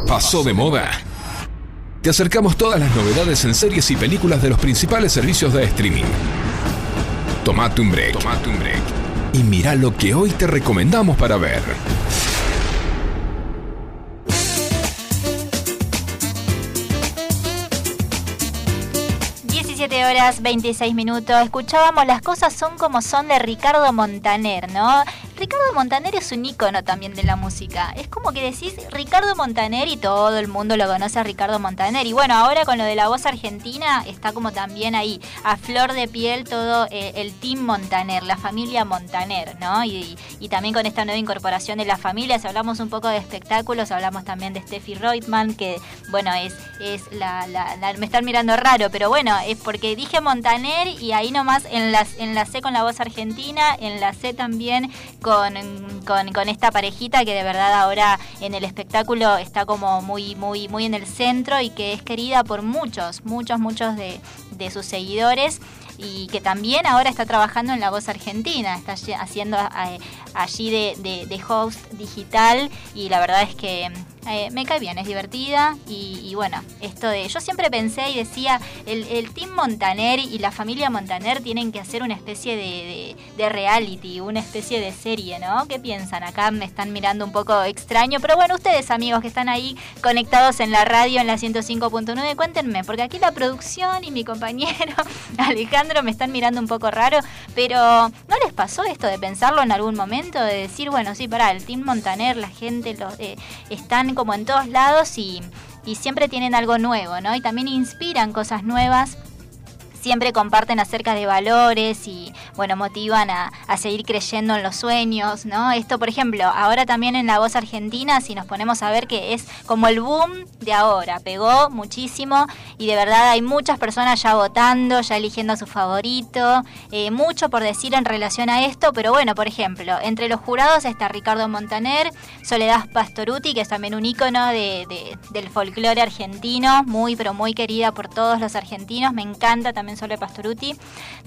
pasó de moda? Te acercamos todas las novedades en series y películas de los principales servicios de streaming. Tomate un break. Y mira lo que hoy te recomendamos para ver. 17 horas 26 minutos. Escuchábamos Las cosas son como son de Ricardo Montaner, ¿no? Ricardo Montaner es un ícono también de la música. Como que decís Ricardo Montaner y todo el mundo lo conoce a Ricardo Montaner. Y bueno, ahora con lo de la voz argentina está como también ahí a flor de piel todo eh, el team Montaner, la familia Montaner, ¿no? Y, y también con esta nueva incorporación de las familias, hablamos un poco de espectáculos, hablamos también de Steffi Reutemann, que bueno, es, es la, la- me están mirando raro, pero bueno, es porque dije Montaner y ahí nomás enlac- enlacé con la voz argentina, enlacé también con, con, con esta parejita que de verdad ahora en el espectáculo está como muy, muy, muy en el centro y que es querida por muchos, muchos, muchos de, de sus seguidores y que también ahora está trabajando en la voz argentina, está haciendo eh, allí de- de host digital y la verdad es que eh, me cae bien, es divertida y, y bueno, esto de, yo siempre pensé y decía, el, el team Montaner y la familia Montaner tienen que hacer una especie de, de- reality, una especie de serie, ¿no? ¿Qué piensan? Acá me están mirando un poco extraño, pero bueno, ustedes amigos que están ahí conectados en la radio en la 105.9, cuéntenme, porque aquí la producción y mi compañero Alejandro me están mirando un poco raro, pero ¿no les pasó esto de pensarlo en algún momento? De decir, bueno, sí, pará, el Team Montaner, la gente los, eh, están como en todos lados y, y siempre tienen algo nuevo, ¿no? Y también inspiran cosas nuevas siempre comparten acerca de valores y bueno motivan a, a seguir creyendo en los sueños no esto por ejemplo ahora también en la voz argentina si nos ponemos a ver que es como el boom de ahora pegó muchísimo y de verdad hay muchas personas ya votando ya eligiendo a su favorito eh, mucho por decir en relación a esto pero bueno por ejemplo entre los jurados está Ricardo Montaner Soledad Pastoruti que es también un ícono de, de- del folclore argentino muy pero muy querida por todos los argentinos me encanta también Sole Pastoruti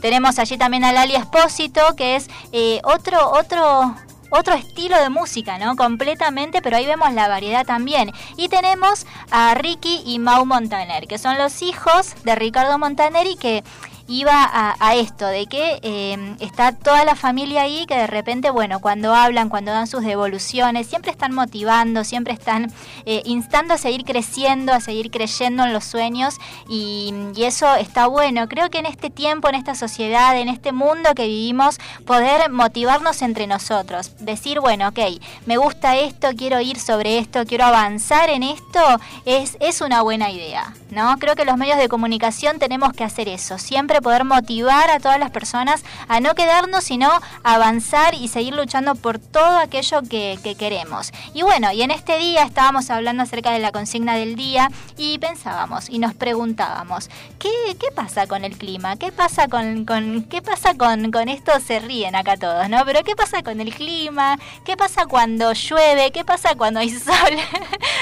tenemos allí también a Lali Espósito que es eh, otro otro otro estilo de música, ¿no? Completamente, pero ahí vemos la variedad también. Y tenemos a Ricky y Mau Montaner, que son los hijos de Ricardo Montaner y que iba a, a esto, de que eh, está toda la familia ahí, que de repente, bueno, cuando hablan, cuando dan sus devoluciones, siempre están motivando, siempre están eh, instando a seguir creciendo, a seguir creyendo en los sueños y, y eso está bueno. Creo que en este tiempo, en esta sociedad, en este mundo que vivimos, poder motivarnos entre nosotros. Decir, bueno, ok, me gusta esto, quiero ir sobre esto, quiero avanzar en esto, es, es una buena idea, ¿no? Creo que los medios de comunicación tenemos que hacer eso, siempre poder motivar a todas las personas a no quedarnos, sino avanzar y seguir luchando por todo aquello que, que queremos. Y bueno, y en este día estábamos hablando acerca de la consigna del día y pensábamos y nos preguntábamos, ¿qué, qué pasa con el clima? ¿Qué pasa con, con- qué pasa con, con esto? Se ríen acá todos, ¿no? Pero ¿qué pasa con el clima? ¿Qué pasa cuando llueve? ¿Qué pasa cuando hay sol?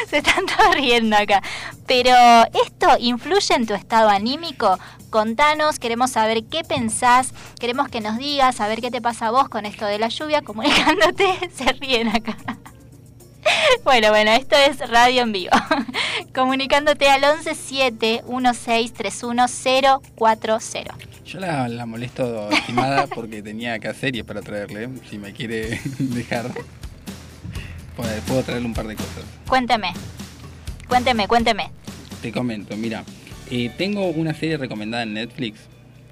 Se están todos riendo acá. Pero ¿esto influye en tu estado anímico? Contanos, queremos saber qué pensás, queremos que nos digas, saber qué te pasa a vos con esto de la lluvia, comunicándote, se ríen acá. Bueno, bueno, esto es radio en vivo. Comunicándote al 117-1631-040. Yo la, la molesto, estimada, porque tenía acá series para traerle. Si me quiere dejar, puedo, puedo traerle un par de cosas. Cuénteme, cuénteme, cuénteme. Te comento, mira, tengo una serie recomendada en Netflix,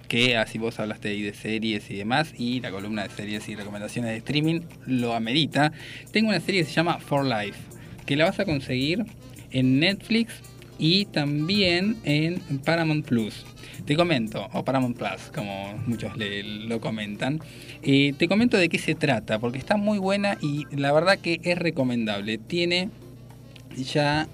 que así vos hablaste ahí de series y demás, y la columna de series y recomendaciones de streaming lo amerita. Tengo una serie que se llama For Life, que la vas a conseguir en Netflix y también en Paramount Plus. Te comento, o Paramount Plus, como muchos lo comentan. Eh, te comento de qué se trata, porque está muy buena y la verdad que es recomendable. Tiene ya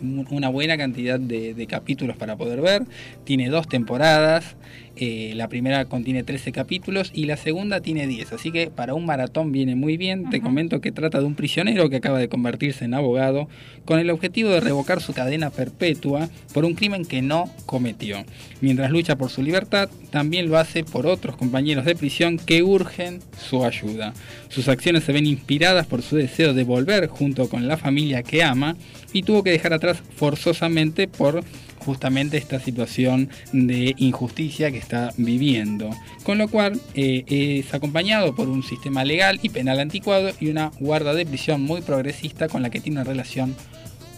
un- una buena cantidad de capítulos para poder ver. Tiene dos temporadas. Eh, la primera contiene 13 capítulos y la segunda tiene 10. Así que para un maratón viene muy bien. Te comento que trata de un prisionero que acaba de convertirse en abogado con el objetivo de revocar su cadena perpetua por un crimen que no cometió. Mientras lucha por su libertad, también lo hace por otros compañeros de prisión que urgen su ayuda. Sus acciones se ven inspiradas por su deseo de volver junto con la familia que ama y tuvo que dejar atrás forzosamente por justamente esta situación de injusticia que está viviendo. Con lo cual eh, es acompañado por un sistema legal y penal anticuado y una guarda de prisión muy progresista con la que tiene relación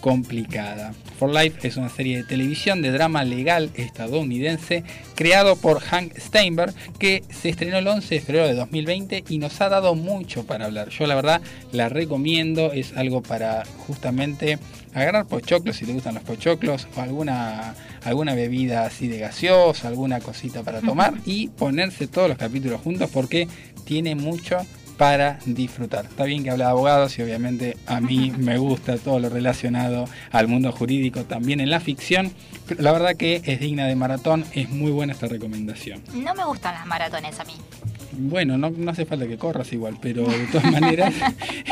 complicada. For Life es una serie de televisión de drama legal estadounidense creado por Hank Steinberg que se estrenó el 11 de febrero de 2020 y nos ha dado mucho para hablar. Yo la verdad la recomiendo, es algo para justamente agarrar pochoclos si te gustan los pochoclos o alguna alguna bebida así de gaseosa, alguna cosita para tomar y ponerse todos los capítulos juntos porque tiene mucho para disfrutar. Está bien que habla de abogados y obviamente a mí me gusta todo lo relacionado al mundo jurídico también en la ficción, pero la verdad que es digna de maratón, es muy buena esta recomendación. No me gustan las maratones a mí. Bueno, no, no hace falta que corras igual, pero de todas maneras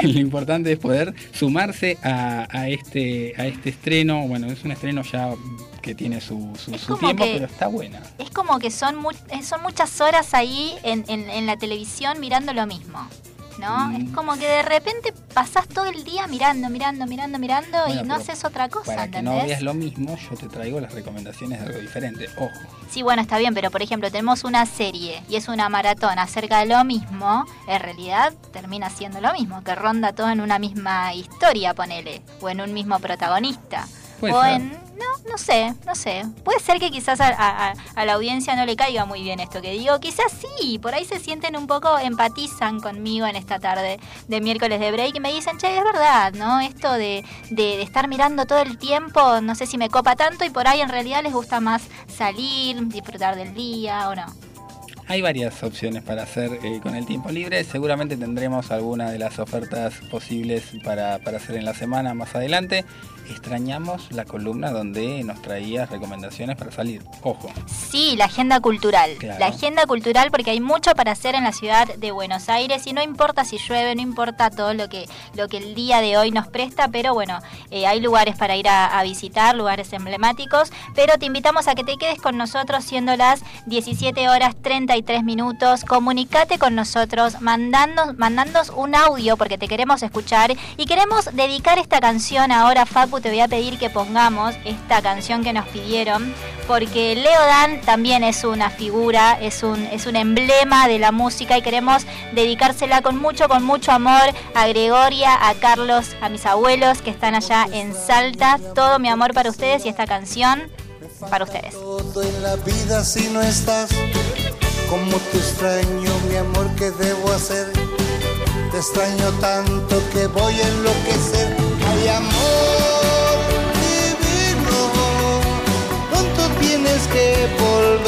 lo importante es poder sumarse a, a este, a este estreno. Bueno, es un estreno ya que tiene su, su, Es su como tiempo, que- pero está buena. Es como que son, mu- eh, son muchas horas ahí en, en- en la televisión mirando lo mismo. ¿No? Mm. Es como que de repente pasás todo el día mirando, mirando, mirando, mirando Bueno, y no haces otra cosa, Para que no veas lo mismo, yo te traigo las recomendaciones de algo diferente. Ojo. Sí, bueno, está bien, pero por ejemplo, tenemos una serie y es una maratón acerca de lo mismo, en realidad termina siendo lo mismo, que ronda todo en una misma historia, ponele, o en un mismo protagonista. Puede o ser. en. No, no sé, no sé. Puede ser que quizás a, a- a la audiencia no le caiga muy bien esto que digo. Quizás sí, por ahí se sienten un poco, empatizan conmigo en esta tarde de miércoles de break y me dicen, che, es verdad, ¿no? Esto de, de- de estar mirando todo el tiempo, no sé si me copa tanto y por ahí en realidad les gusta más salir, disfrutar del día o no. Hay varias opciones para hacer eh, con el tiempo libre. Seguramente tendremos alguna de las ofertas posibles para, para hacer en la semana más adelante. Extrañamos la columna donde nos traías recomendaciones para salir. Ojo. Sí, la agenda cultural. Claro. La agenda cultural porque hay mucho para hacer en la ciudad de Buenos Aires y no importa si llueve, no importa todo lo que, lo que el día de hoy nos presta, pero bueno, eh, hay lugares para ir a, a visitar, lugares emblemáticos, pero te invitamos a que te quedes con nosotros siendo las 17 horas 33 minutos. Comunicate con nosotros, mandando, mandándonos un audio porque te queremos escuchar y queremos dedicar esta canción ahora, Facu, te voy a pedir que pongamos esta canción que nos pidieron porque Leo Dan también es una figura, es un, es un emblema de la música y queremos dedicársela con mucho, con mucho amor a Gregoria, a Carlos, a mis abuelos que están allá en Salta. Todo mi amor para ustedes y esta canción para ustedes. Como te extraño, mi amor, ¿qué debo hacer? Te extraño tanto que voy a enloquecer. Ay, amor divino, pronto tienes que volver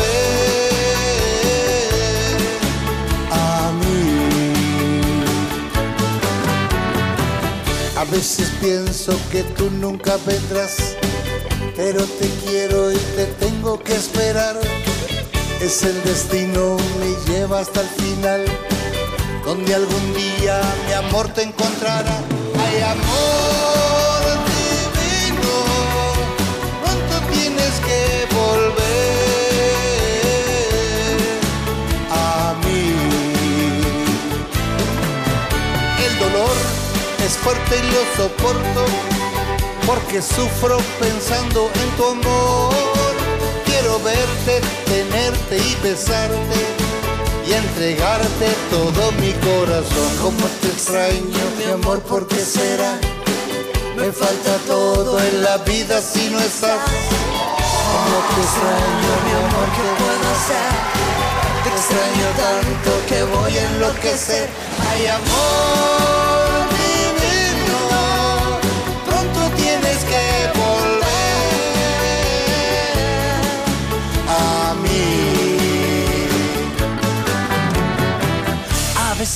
a mí. A veces pienso que tú nunca vendrás, pero te quiero y te tengo que esperar. Es el destino, me lleva hasta el final, donde algún día mi amor te encontrará. Ay, amor divino, pronto tienes que volver a mí. El dolor es fuerte y lo soporto porque sufro pensando en tu amor. Verte, tenerte y besarte y entregarte todo mi corazón. Como te extraño, mi amor, ¿por qué será? Me falta todo en la vida si no estás. Como te extraño, mi amor, ¿qué puedo hacer? Te extraño tanto que voy a enloquecer. Ay, amor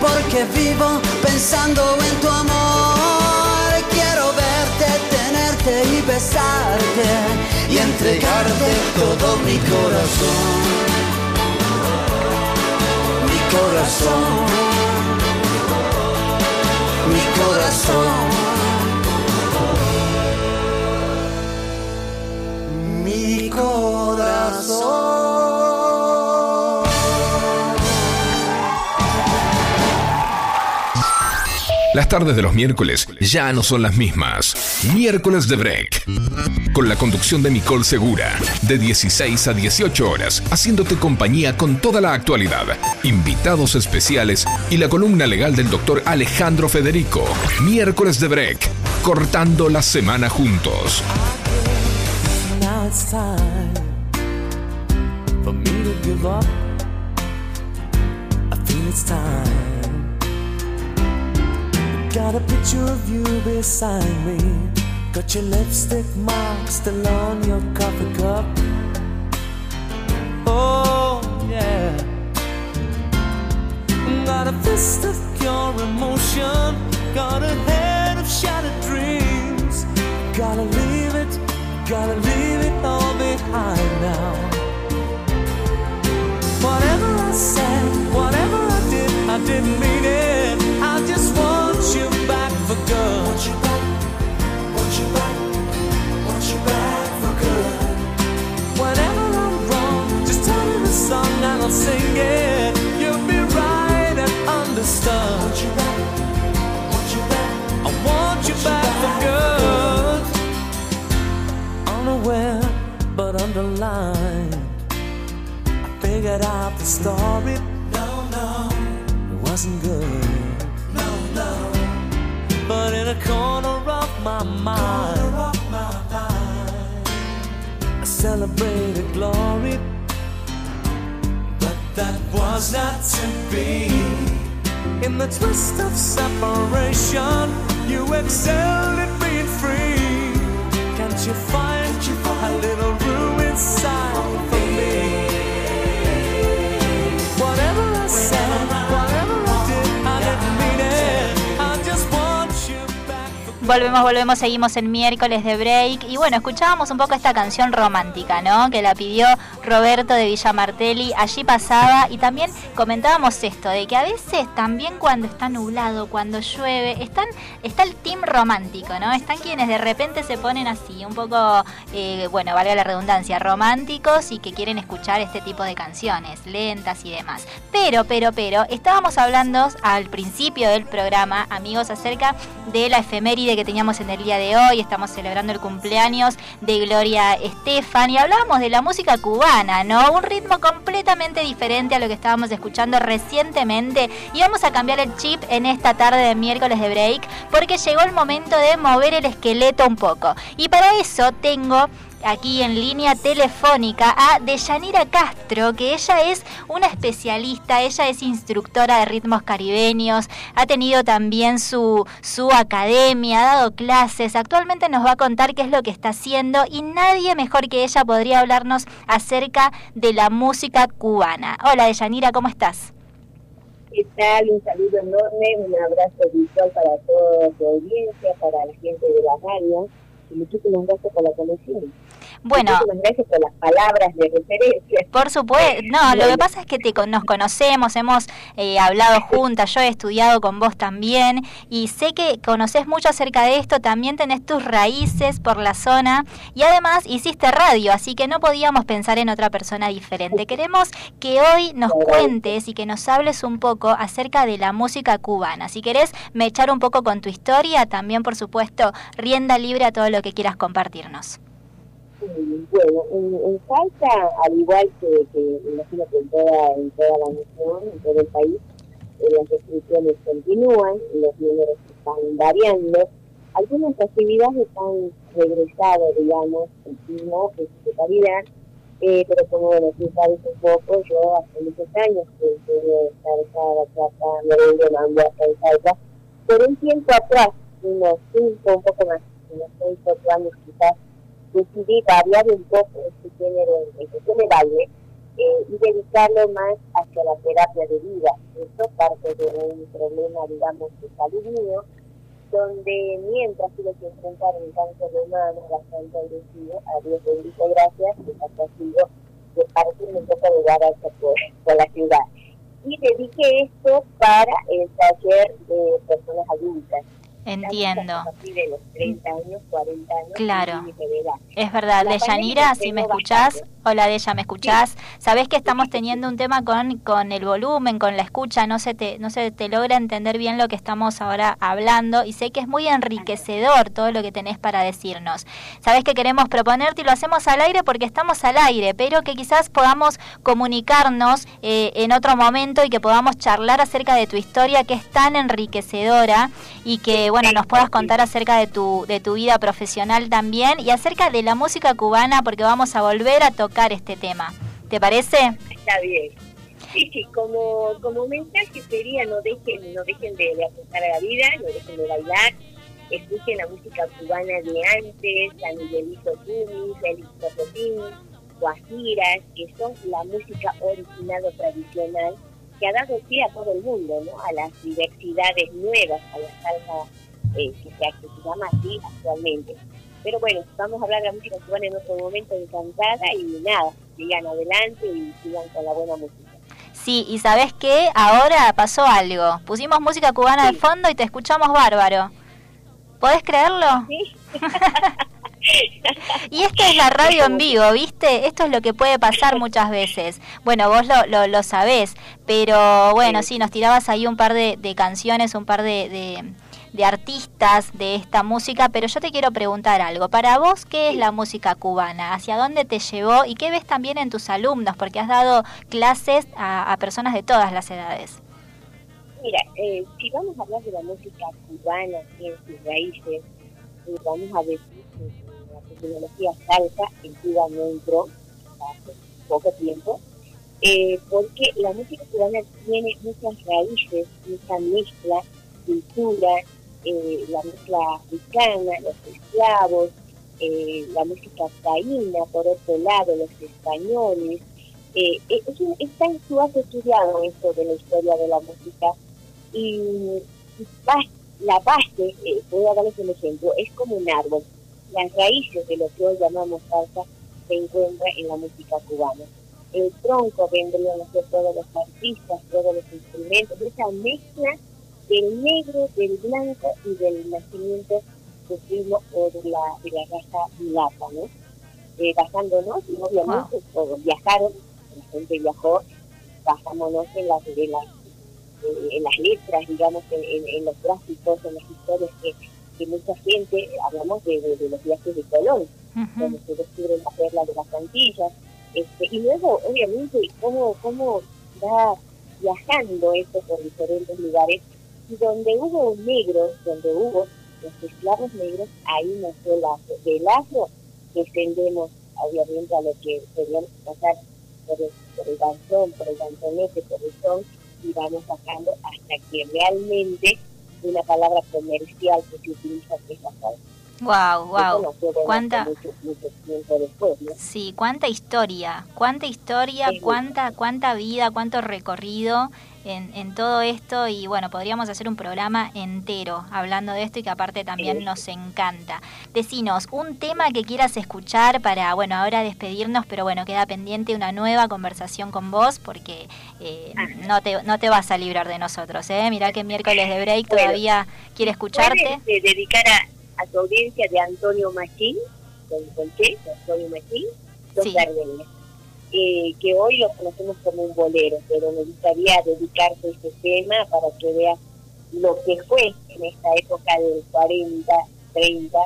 porque vivo pensando en tu amor. Quiero verte, tenerte y besarte y entregarte todo mi corazón. Mi corazón. Mi corazón. Mi corazón. Las tardes de los miércoles ya no son las mismas. Miércoles de Break. Con la conducción de Nicole Segura. De 16 a 18 horas. Haciéndote compañía con toda la actualidad. Invitados especiales y la columna legal del doctor Alejandro Federico. Miércoles de Break. Cortando la semana juntos. Got a picture of you beside me. Got your lipstick mark still on your coffee cup. Oh, yeah. Got a fist of pure emotion. Got a head of shattered dreams. Gotta leave it, gotta leave it all behind now. Whatever I said, whatever I did, I didn't mean it. I just want for good. Want you back, want you back, want you back for good. Whenever I'm wrong, just tell me the song and I'll sing it. You'll be right and understood. Want you back, want you back, I want you back for good. Unaware but underlined. I figured out the story. No, no, it wasn't good. But in a corner of my mind, I celebrated glory. But that was not to be. In the twist of separation, you excelled at being free. Can't you find a little room inside for me? Volvemos, volvemos, seguimos en miércoles de break. Y bueno, escuchábamos un poco esta canción romántica, ¿no? Que la pidió Roberto de Villamartelli. Allí pasaba. Y también comentábamos esto, de que a veces también cuando está nublado, cuando llueve, están, está el team romántico, ¿no? Están quienes de repente se ponen así, un poco, eh, bueno, valga la redundancia, románticos y que quieren escuchar este tipo de canciones, lentas y demás. Pero, pero, pero, estábamos hablando al principio del programa, amigos, acerca de la efeméride que teníamos en el día de hoy. Estamos celebrando el cumpleaños de Gloria Estefan y hablábamos de la música cubana, ¿no? Un ritmo completamente diferente a lo que estábamos escuchando recientemente. Y vamos a cambiar el chip en esta tarde de miércoles de break porque llegó el momento de mover el esqueleto un poco. Y para eso tengo aquí en línea telefónica a Deyanira Castro, que ella es una especialista, ella es instructora de ritmos caribeños, ha tenido también su, su academia, ha dado clases, actualmente nos va a contar qué es lo que está haciendo y nadie mejor que ella podría hablarnos acerca de la música cubana. Hola Deyanira, ¿cómo estás? ¿Qué tal? Un saludo enorme, un abrazo virtual para toda tu audiencia, para la gente de la radio y muchísimas gracias por la conexión. Bueno, Muchísimas gracias por las palabras de referencia. Por supuesto, no, lo que pasa es que te, nos conocemos, hemos eh, hablado juntas, yo he estudiado con vos también y sé que conoces mucho acerca de esto, también tenés tus raíces por la zona y además hiciste radio, así que no podíamos pensar en otra persona diferente. Queremos que hoy nos cuentes y que nos hables un poco acerca de la música cubana. Si querés me echar un poco con tu historia, también por supuesto rienda libre a todo lo que quieras compartirnos. Bueno, en, en al igual que, que imagino que en toda, en toda la nación, en todo el país, eh, las restricciones continúan, los números están variando. Algunas actividades han regresado, digamos, no en su totalidad, eh, pero como bueno, tú sabes un poco, yo hace muchos años que estuve Salsa, Bachata, Merengue, Mambo, acá en Salta, por un tiempo atrás, unos cinco, un poco más, unos seis, ocho años quizás, decidí variar un poco este género en cuestión de baile eh, y dedicarlo más hacia la terapia de vida. Esto parte de un problema, digamos, de salud mío, donde mientras tuve que enfrentar un cáncer de mama bastante agresivo, a Dios bendito gracias, que ha sido de partirme un poco de garaje por, por la ciudad. Y dediqué esto para el taller de personas adultas. Entiendo. A partir de los 30 años, 40 años. Claro. Es verdad, La Deyanira, si me escuchás, bastante. hola Deya, ¿me escuchás? Sabés que estamos teniendo un tema con, con el volumen, con la escucha, no se, te, no se te logra entender bien lo que estamos ahora hablando y sé que es muy enriquecedor todo lo que tenés para decirnos. Sabés que queremos proponerte y lo hacemos al aire porque estamos al aire, pero que quizás podamos comunicarnos eh, en otro momento y que podamos charlar acerca de tu historia que es tan enriquecedora y que bueno nos puedas contar acerca de tu de tu vida profesional también y acerca de la música cubana porque vamos a volver a tocar este tema. ¿Te parece? Está bien. Sí, sí, como, como mensaje sería no dejen, no dejen de, de apuntar a la vida, no dejen de bailar, escuchen la música cubana de antes, San Miguelito Tumis, Félix Popotín, Guajiras, que son la música original o tradicional que ha dado pie a todo el mundo, ¿no? a las diversidades nuevas, a la salsa eh, que, se, que se llama así actualmente. Pero bueno, vamos a hablar de la música cubana en otro momento, encantada, y nada, sigan adelante y sigan con la buena música. Sí, y sabes qué, ahora pasó algo. Pusimos música cubana de fondo y te escuchamos bárbaro. ¿Podés creerlo? Sí. Y esta es la radio en vivo, ¿viste? Esto es lo que puede pasar muchas veces. Bueno, vos lo, lo, lo sabés, pero bueno, sí, nos tirabas ahí un par de, de canciones, un par de, de, de artistas de esta música, pero yo te quiero preguntar algo. Para vos, ¿qué es la música cubana? ¿Hacia dónde te llevó? ¿Y qué ves también en tus alumnos? Porque has dado clases a, a personas de todas las edades. Mira, eh, si vamos a hablar de la música cubana, en sus raíces, eh, vamos a decir que la terminología salsa en Cuba no entró hace poco tiempo, eh, porque la música cubana tiene muchas raíces, mucha mezcla, cultura, eh, la mezcla africana, los esclavos, eh, la música taína, por otro lado, los españoles. Eh, eh, es, un- es tan has estudiado esto de la historia de la música y, y bas- la base, eh, voy a darles un ejemplo, es como un árbol. Las raíces de lo que hoy llamamos salsa se encuentran en la música cubana. El tronco vendrían a ser todos los artistas, todos los instrumentos, esa mezcla del negro, del blanco y del nacimiento de primo o de la, de la raza mulata, ¿no? Eh, basándonos, y obviamente todos viajaron, la gente viajó, basámonos en las, de las, eh, en las letras, digamos, en, en- en los gráficos, en las historias que, que mucha gente, hablamos de, de- de los viajes de Colón, donde se descubren las perlas de las Antillas, este, y luego, obviamente, cómo, cómo va viajando esto por diferentes lugares, y donde hubo negros, donde hubo los esclavos negros, ahí nació el afro. Del afro descendemos, obviamente, a lo que podríamos pasar por el, por el danzón, por el danzonete, por el son, y vamos bajando hasta que realmente una palabra comercial que se utiliza es la salsa. Wow, wow. ¿Cuánta, hasta mucho, mucho tiempo después, ¿no? Sí, cuánta historia, cuánta historia, cuánta, cuánta vida, cuánto recorrido en, en todo esto y bueno, podríamos hacer un programa entero hablando de esto y que aparte también Sí. nos encanta. Decinos, un tema que quieras escuchar para, bueno, ahora despedirnos, pero bueno, queda pendiente una nueva conversación con vos porque eh, no, te, no te vas a librar de nosotros, ¿eh? Mirá que miércoles de break Bueno. todavía quiere escucharte. ¿Puedes eh, dedicar a, a tu audiencia de Antonio Machín, con, con qué? Antonio Machín, Dos Sí. Eh, que hoy lo conocemos como un bolero, pero me gustaría dedicarte a este tema para que veas lo que fue en esta época del 40, 30,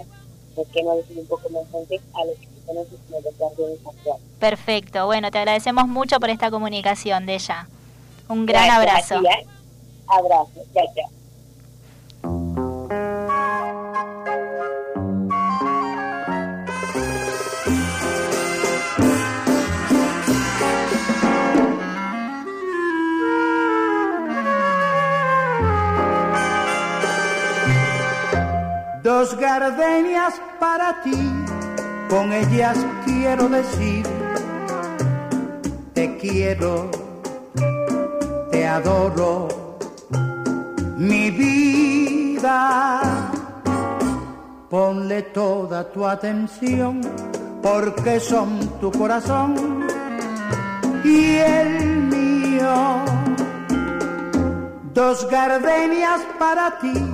¿por qué no decir un poco más antes, a lo que conoce como los guardianes actuales. Perfecto. Bueno, te agradecemos mucho por esta comunicación, de ella. Un gran Gracias, abrazo. Matías. Abrazo, chao, chao. Dos gardenias para ti, con ellas quiero decir, te quiero, te adoro, mi vida. Ponle toda tu atención, porque son tu corazón y el mío. Dos gardenias para ti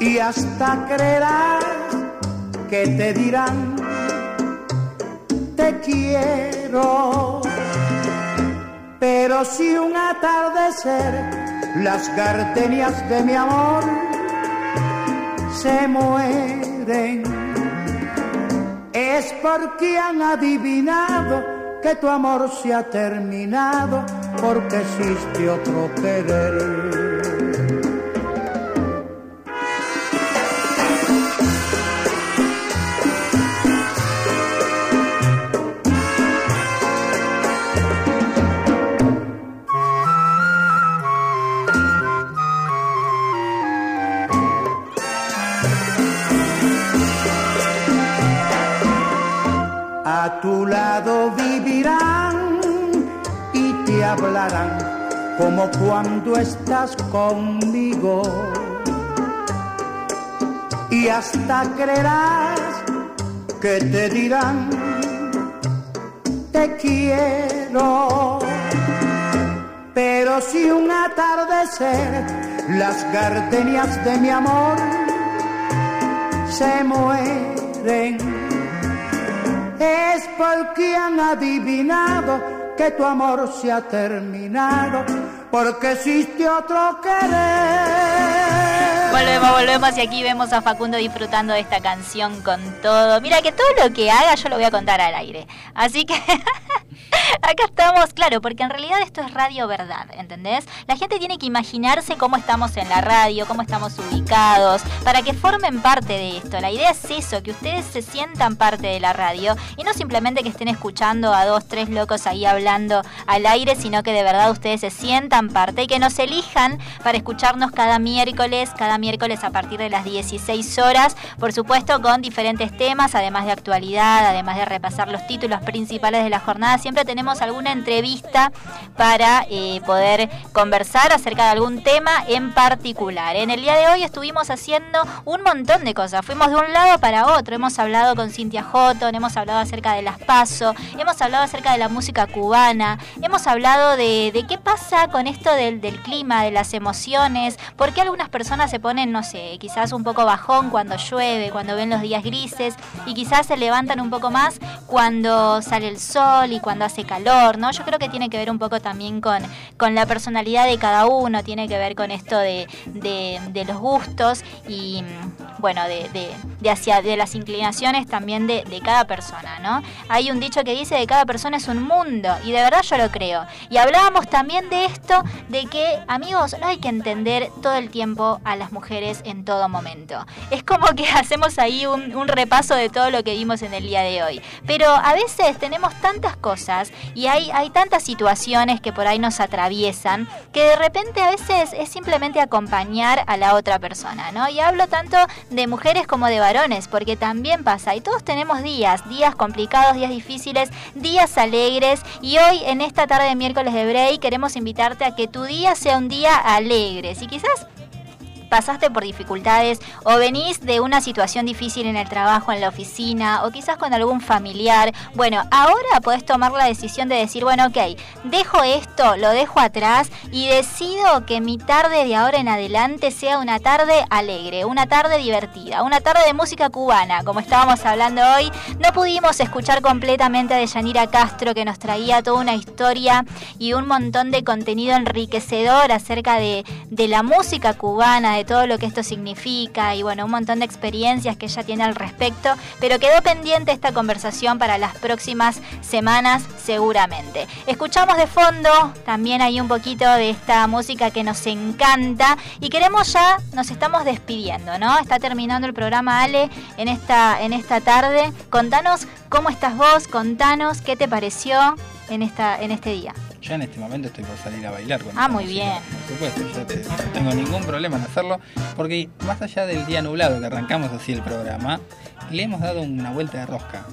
y hasta creerás que te dirán te quiero. Pero si un atardecer las gardenias de mi amor se mueren, es porque han adivinado que tu amor se ha terminado porque existe otro querer. Como cuando estás conmigo. Y hasta creerás que te dirán, te quiero. Pero si un atardecer las gardenias de mi amor se mueren, es porque han adivinado que tu amor se ha terminado, porque existe otro querer. Volvemos, volvemos y aquí vemos a Facundo disfrutando de esta canción con todo. Mira que todo lo que haga yo lo voy a contar al aire. Así que acá estamos, claro, porque en realidad esto es radio verdad, ¿entendés? La gente tiene que imaginarse cómo estamos en la radio, cómo estamos ubicados, para que formen parte de esto. La idea es eso, que ustedes se sientan parte de la radio y no simplemente que estén escuchando a dos, tres locos ahí hablando al aire, sino que de verdad ustedes se sientan parte y que nos elijan para escucharnos cada miércoles, cada miércoles a partir de las 16 horas, por supuesto con diferentes temas, además de actualidad, además de repasar los títulos principales de la jornada, siempre tenemos alguna entrevista para eh, poder conversar acerca de algún tema en particular. En el día de hoy estuvimos haciendo un montón de cosas, fuimos de un lado para otro, hemos hablado con Cintia Houghton, hemos hablado acerca de las PASO, hemos hablado acerca de la música cubana, hemos hablado de, qué pasa con esto del, del clima, de las emociones, por qué algunas personas se ponen, no sé, quizás un poco bajón cuando llueve, cuando ven los días grises y quizás se levantan un poco más cuando sale el sol y cuando hace calor, ¿no? Yo creo que tiene que ver un poco también con, con la personalidad de cada uno, tiene que ver con esto de, de, de los gustos y, mm, bueno, de, de, de hacia, de las inclinaciones también de, de cada persona, ¿no? Hay un dicho que dice que cada persona es un mundo y de verdad yo lo creo. Y hablábamos también de esto, de que, amigos, no hay que entender todo el tiempo a las mujeres en todo momento. Es como que hacemos ahí un repaso de todo lo que vimos en el día de hoy. Pero a veces tenemos tantas cosas y hay, hay tantas situaciones que por ahí nos atraviesan que de repente a veces es simplemente acompañar a la otra persona, ¿no? Y hablo tanto de mujeres como de varones, porque también pasa, y todos tenemos días, días complicados, días difíciles, días alegres, y hoy en esta tarde de miércoles de Break queremos invitarte a que tu día sea un día alegre. Si quizás pasaste por dificultades o venís de una situación difícil en el trabajo, en la oficina o quizás con algún familiar, bueno, ahora podés tomar la decisión de decir, bueno, ok, dejo esto, lo dejo atrás y decido que mi tarde de ahora en adelante sea una tarde alegre, una tarde divertida, una tarde de música cubana, como estábamos hablando hoy. No pudimos escuchar completamente a Deyanira Castro que nos traía toda una historia y un montón de contenido enriquecedor acerca de, de la música cubana, de todo lo que esto significa y bueno, un montón de experiencias que ella tiene al respecto, pero quedó pendiente esta conversación para las próximas semanas seguramente. Escuchamos de fondo también hay un poquito de esta música que nos encanta y queremos ya, nos estamos despidiendo, ¿no? Está terminando el programa Ale en esta, en esta tarde. Contanos cómo estás vos, contanos qué te pareció en, esta, en este día. Yo en este momento estoy por salir a bailar con Ah, muy bien. Por supuesto, ya te- no tengo ningún problema en hacerlo, porque más allá del día nublado que arrancamos así el programa, le hemos dado una vuelta de rosca.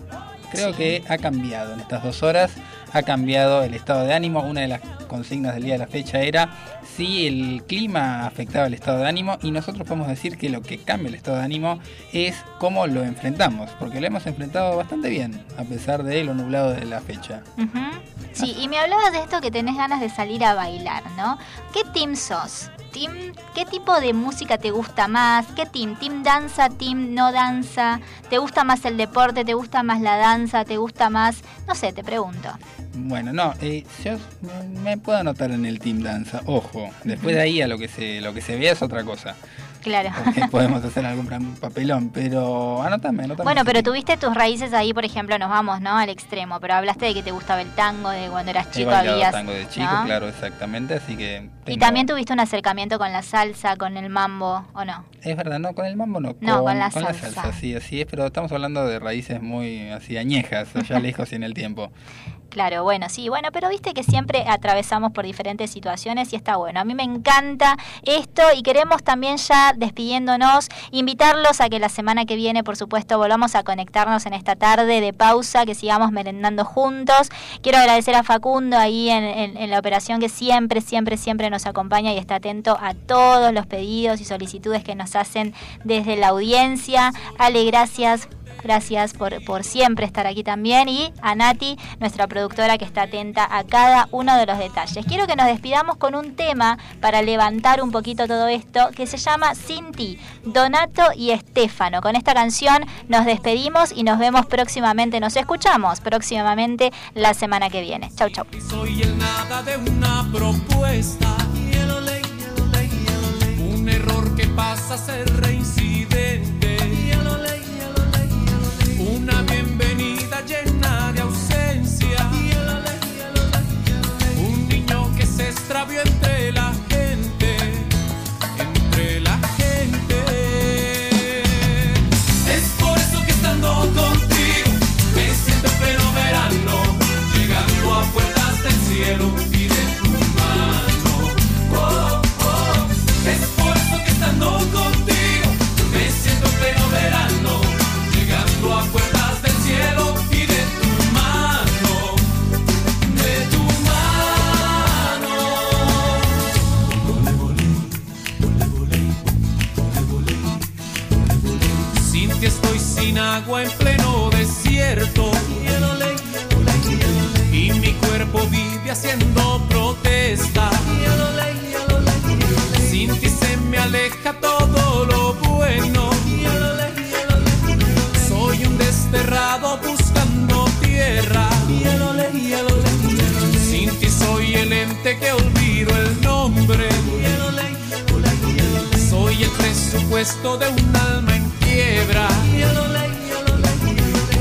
Creo que ha cambiado en estas dos horas, ha cambiado el estado de ánimo. Una de las consignas del día de la fecha era si el clima afectaba el estado de ánimo y nosotros podemos decir que lo que cambia el estado de ánimo es cómo lo enfrentamos, porque lo hemos enfrentado bastante bien, a pesar de lo nublado de la fecha. Ujú. Sí, y me hablabas de esto que tenés ganas de salir a bailar, ¿no? ¿Qué team sos? Team, ¿Qué tipo de música te gusta más? ¿Qué team? ¿Team danza? ¿Team no danza? ¿Te gusta más el deporte? ¿Te gusta más la danza? ¿Te gusta más? No sé, te pregunto. Bueno, no, eh, yo me puedo anotar en el Team Danza, ojo. Después de ahí a lo que se, lo que se vea es otra cosa. Claro. Porque podemos hacer algún papelón, pero anótame, anótame. Bueno, pero tuviste tus raíces ahí, por ejemplo, nos vamos, ¿no? Al extremo, pero hablaste de que te gustaba el tango, de cuando eras He chico bailado habías... tango de chico, ¿no? claro, exactamente, así que... Y también tuviste un acercamiento con la salsa, con el mambo, ¿o no? Es verdad, no, con el mambo no, No, con la salsa. sí, así es, pero estamos hablando de raíces muy así añejas, allá lejos y en el tiempo. Claro, bueno, sí, bueno, pero viste que siempre atravesamos por diferentes situaciones y está bueno. A mí me encanta esto y queremos también ya despidiéndonos, invitarlos a que la semana que viene, por supuesto, volvamos a conectarnos en esta tarde de pausa, que sigamos merendando juntos. Quiero agradecer a Facundo ahí en, en- en la operación que siempre, siempre, siempre nos acompaña y está atento a todos los pedidos y solicitudes que nos hacen desde la audiencia. Ale, gracias Gracias por, por siempre estar aquí también. Y a Nati, nuestra productora que está atenta a cada uno de los detalles. Quiero que nos despidamos con un tema para levantar un poquito todo esto que se llama Sin ti, Donato y Estefano. Con esta canción nos despedimos y nos vemos próximamente. Nos escuchamos próximamente la semana que viene. Chau, chau. Soy el nada de una propuesta. Un error que pasa a ser reincidente. Bienvenida haciendo protesta. Sin ti se me aleja todo lo bueno. Soy un desterrado buscando tierra. Sin ti soy el ente que olvido el nombre. Soy el presupuesto de un alma en quiebra.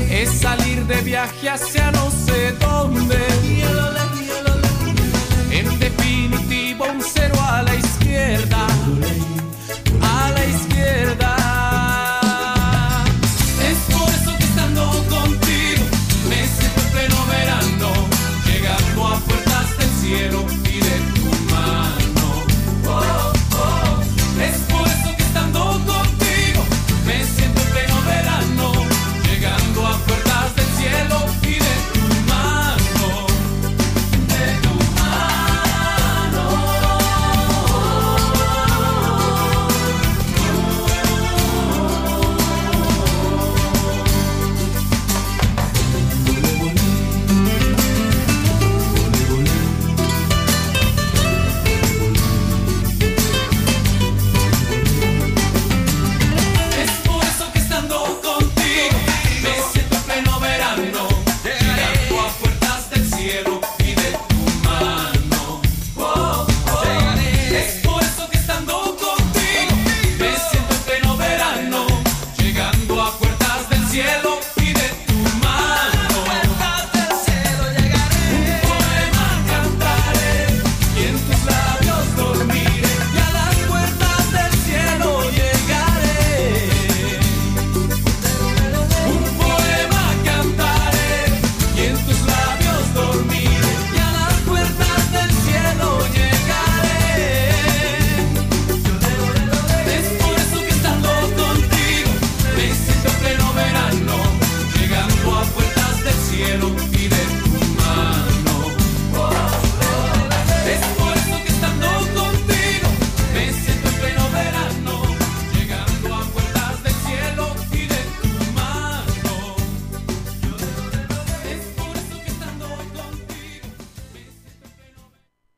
Es salir de viaje hacia no sé dónde.